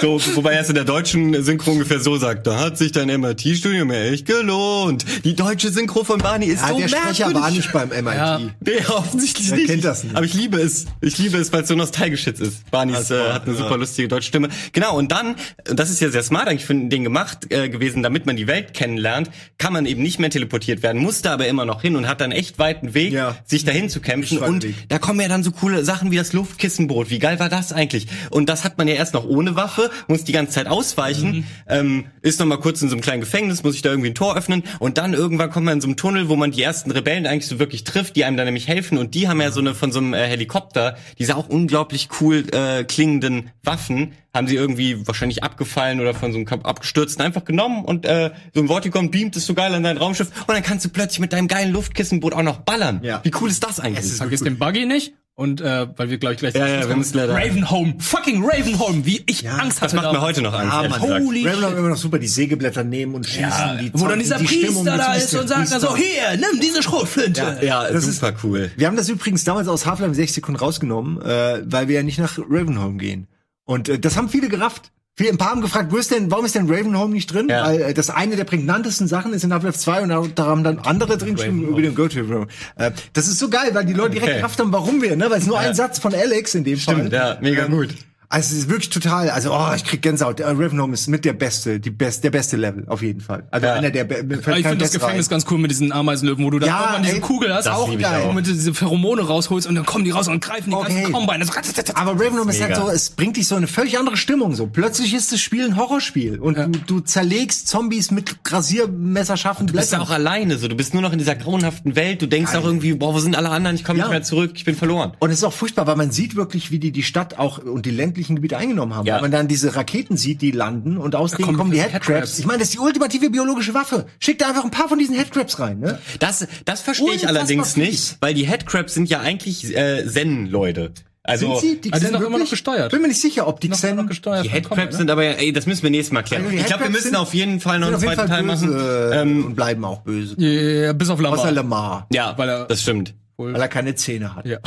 so, wobei er es in der deutschen Synchro ungefähr so sagt, da hat sich dein MIT-Studium ja echt gelohnt. Die deutsche Synchro von Barney ist Ja, so der Sprecher merkwürdig. war nicht beim MIT. Ja. Nee, offensichtlich nicht. kennt das nicht? Aber ich liebe es. Ich liebe es, weil es so nostalgisch jetzt ist. Barneys äh, hat eine super lustige deutsche Stimme. Genau, und dann, und das ist ja sehr smart eigentlich für den gemacht äh, gewesen, damit man die Welt kennenlernt, kann man eben nicht mehr teleportiert werden, musste aber immer noch hin und hat dann echt weiten Weg, Ja. sich dahin zu kämpfen. Und Weg. da kommen ja dann so coole Sachen wie das Luftkissenbrot. Wie geil war das eigentlich? Und das hat man ja erst noch ohne Waffe, muss die ganze Zeit ausweichen, Mhm. ähm, ist noch mal kurz in so einem kleinen Gefängnis, muss ich da irgendwie ein Tor öffnen und dann irgendwann kommt man in so einem Tunnel, wo man die ersten Rebellen eigentlich so wirklich trifft, die einem dann nämlich helfen und die haben ja so eine von so einem äh, Helikopter, diese auch unglaublich cool äh, klingenden Waffen, haben sie irgendwie wahrscheinlich abgefallen oder von so einem abgestürzten einfach genommen und äh, so ein Vortikon beamt es so geil an dein Raumschiff und dann kannst du plötzlich mit deinem geilen Luftkissenboot auch noch ballern. Ja. Wie cool ist das eigentlich? Es ist Vergiss den Buggy nicht. Und äh, weil wir gleich gleich Ja, ja, Ravenholm, fucking Ravenholm, wie ich Angst das hatte. macht mir heute noch Angst. Ja. Holy Ravenlock immer noch super, die Sägeblätter nehmen und schießen. Ja, die wo dann dieser die Stimmung, Priester die da ist und sagt dann so, hier, nimm diese Schrotflinte. Ja, Das super cool. Wir haben das übrigens damals aus Half-Life 6 Sekunden rausgenommen, äh, weil wir ja nicht nach Ravenholm gehen. Und äh, das haben viele gerafft. Viele, ein paar haben gefragt, wo ist denn, warum ist denn Ravenholm nicht drin? Ja. Weil äh, das eine der prägnantesten Sachen ist in Half-Life 2 und da, haben dann andere drin geschrieben über den Go-To. Äh, das ist so geil, weil die Leute direkt Okay. gerafft haben, warum wir, ne? Weil es nur Ja. ein Satz von Alex in dem Fall. Stimmt, ja, mega Ähm, gut. Also es ist wirklich total, also oh, ich krieg Gänsehaut. Der Ravenholm ist mit der beste, die best, der beste Level auf jeden Fall. Also Ja. einer der, be- ich finde das Gefängnis ein. ganz cool mit diesen Ameisenlöwen, wo du dann Ja, irgendwann diese ey, Kugel hast, auch geil, auch. du diese Pheromone rausholst und dann kommen die raus und greifen die Okay. ganzen Combine. So, Aber Ravenholm ist halt so, es bringt dich so in eine völlig andere Stimmung. So plötzlich ist das Spiel ein Horrorspiel und du, du zerlegst Zombies mit rasiermesserscharfen Du bist ja auch alleine, so du bist nur noch in dieser grauenhaften Welt. Du denkst auch irgendwie, boah, wo sind alle anderen? Ich komme Ja. nicht mehr zurück, ich bin verloren. Und es ist auch furchtbar, weil man sieht wirklich, wie die die Stadt auch und die ländlichen Gebiete eingenommen haben. Ja. Weil man dann diese Raketen sieht, die landen und aus denen kommen die Headcrabs. Headcrabs. Ich meine, das ist die ultimative biologische Waffe. Schick da einfach ein paar von diesen Headcrabs rein, ne? Das, das verstehe ich allerdings nicht, weil die Headcrabs sind ja eigentlich äh, Zen-Leute. Also Sind sie? Die die sind doch immer noch wirklich? gesteuert. Bin mir nicht sicher, ob die noch, Xen noch gesteuert die Headcrabs sind aber ja, ey, das müssen wir nächstes Mal klären. Also ich glaube, wir müssen sind- auf jeden Fall noch einen zweiten Teil machen. äh, Ähm, und bleiben auch böse. ne? Ja, ja, bis auf Lamar. Außer Lamar, ja, weil er- das stimmt. weil er keine Zähne hat. Ja.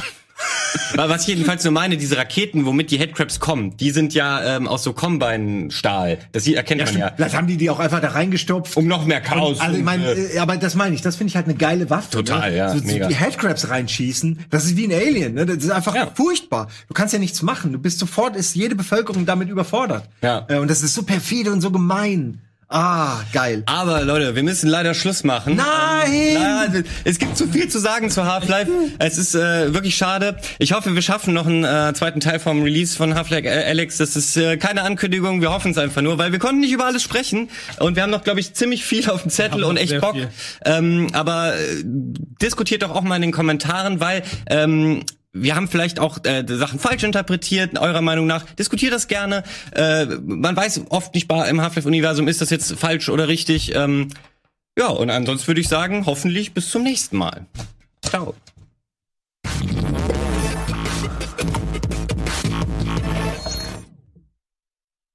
Aber was ich jedenfalls nur meine, diese Raketen, womit die Headcrabs kommen, die sind ja ähm, aus so Combine-Stahl. Das sieht- erkennt man ja. Vielleicht haben die die auch einfach da reingestopft. Um noch mehr Chaos. Also ich und, meine, äh, aber das meine ich, das finde ich halt eine geile Waffe. Total, ne? ja, So, so mega. die Headcrabs reinschießen, das ist wie ein Alien, ne? Das ist einfach Ja. furchtbar. Du kannst ja nichts machen. Du bist sofort, ist jede Bevölkerung damit überfordert. Ja. Äh, Und das ist so perfide und so gemein. Ah, geil. Aber Leute, wir müssen leider Schluss machen. Nein! Nein! Es gibt zu viel zu sagen zu Half-Life. Es ist äh, wirklich schade. Ich hoffe, wir schaffen noch einen äh, zweiten Teil vom Release von Half-Life äh, Alex. Das ist äh, keine Ankündigung, wir hoffen es einfach nur, weil wir konnten nicht über alles sprechen und wir haben noch, glaube ich, ziemlich viel auf dem Zettel und echt Bock. viel. Ähm, aber äh, diskutiert doch auch mal in den Kommentaren, weil ähm, wir haben vielleicht auch äh, Sachen falsch interpretiert, eurer Meinung nach. Diskutiert das gerne. Äh, man weiß oft nicht im Half-Life-Universum, ist das jetzt falsch oder richtig. Ähm, ja, und ansonsten würde ich sagen, hoffentlich bis zum nächsten Mal. Ciao.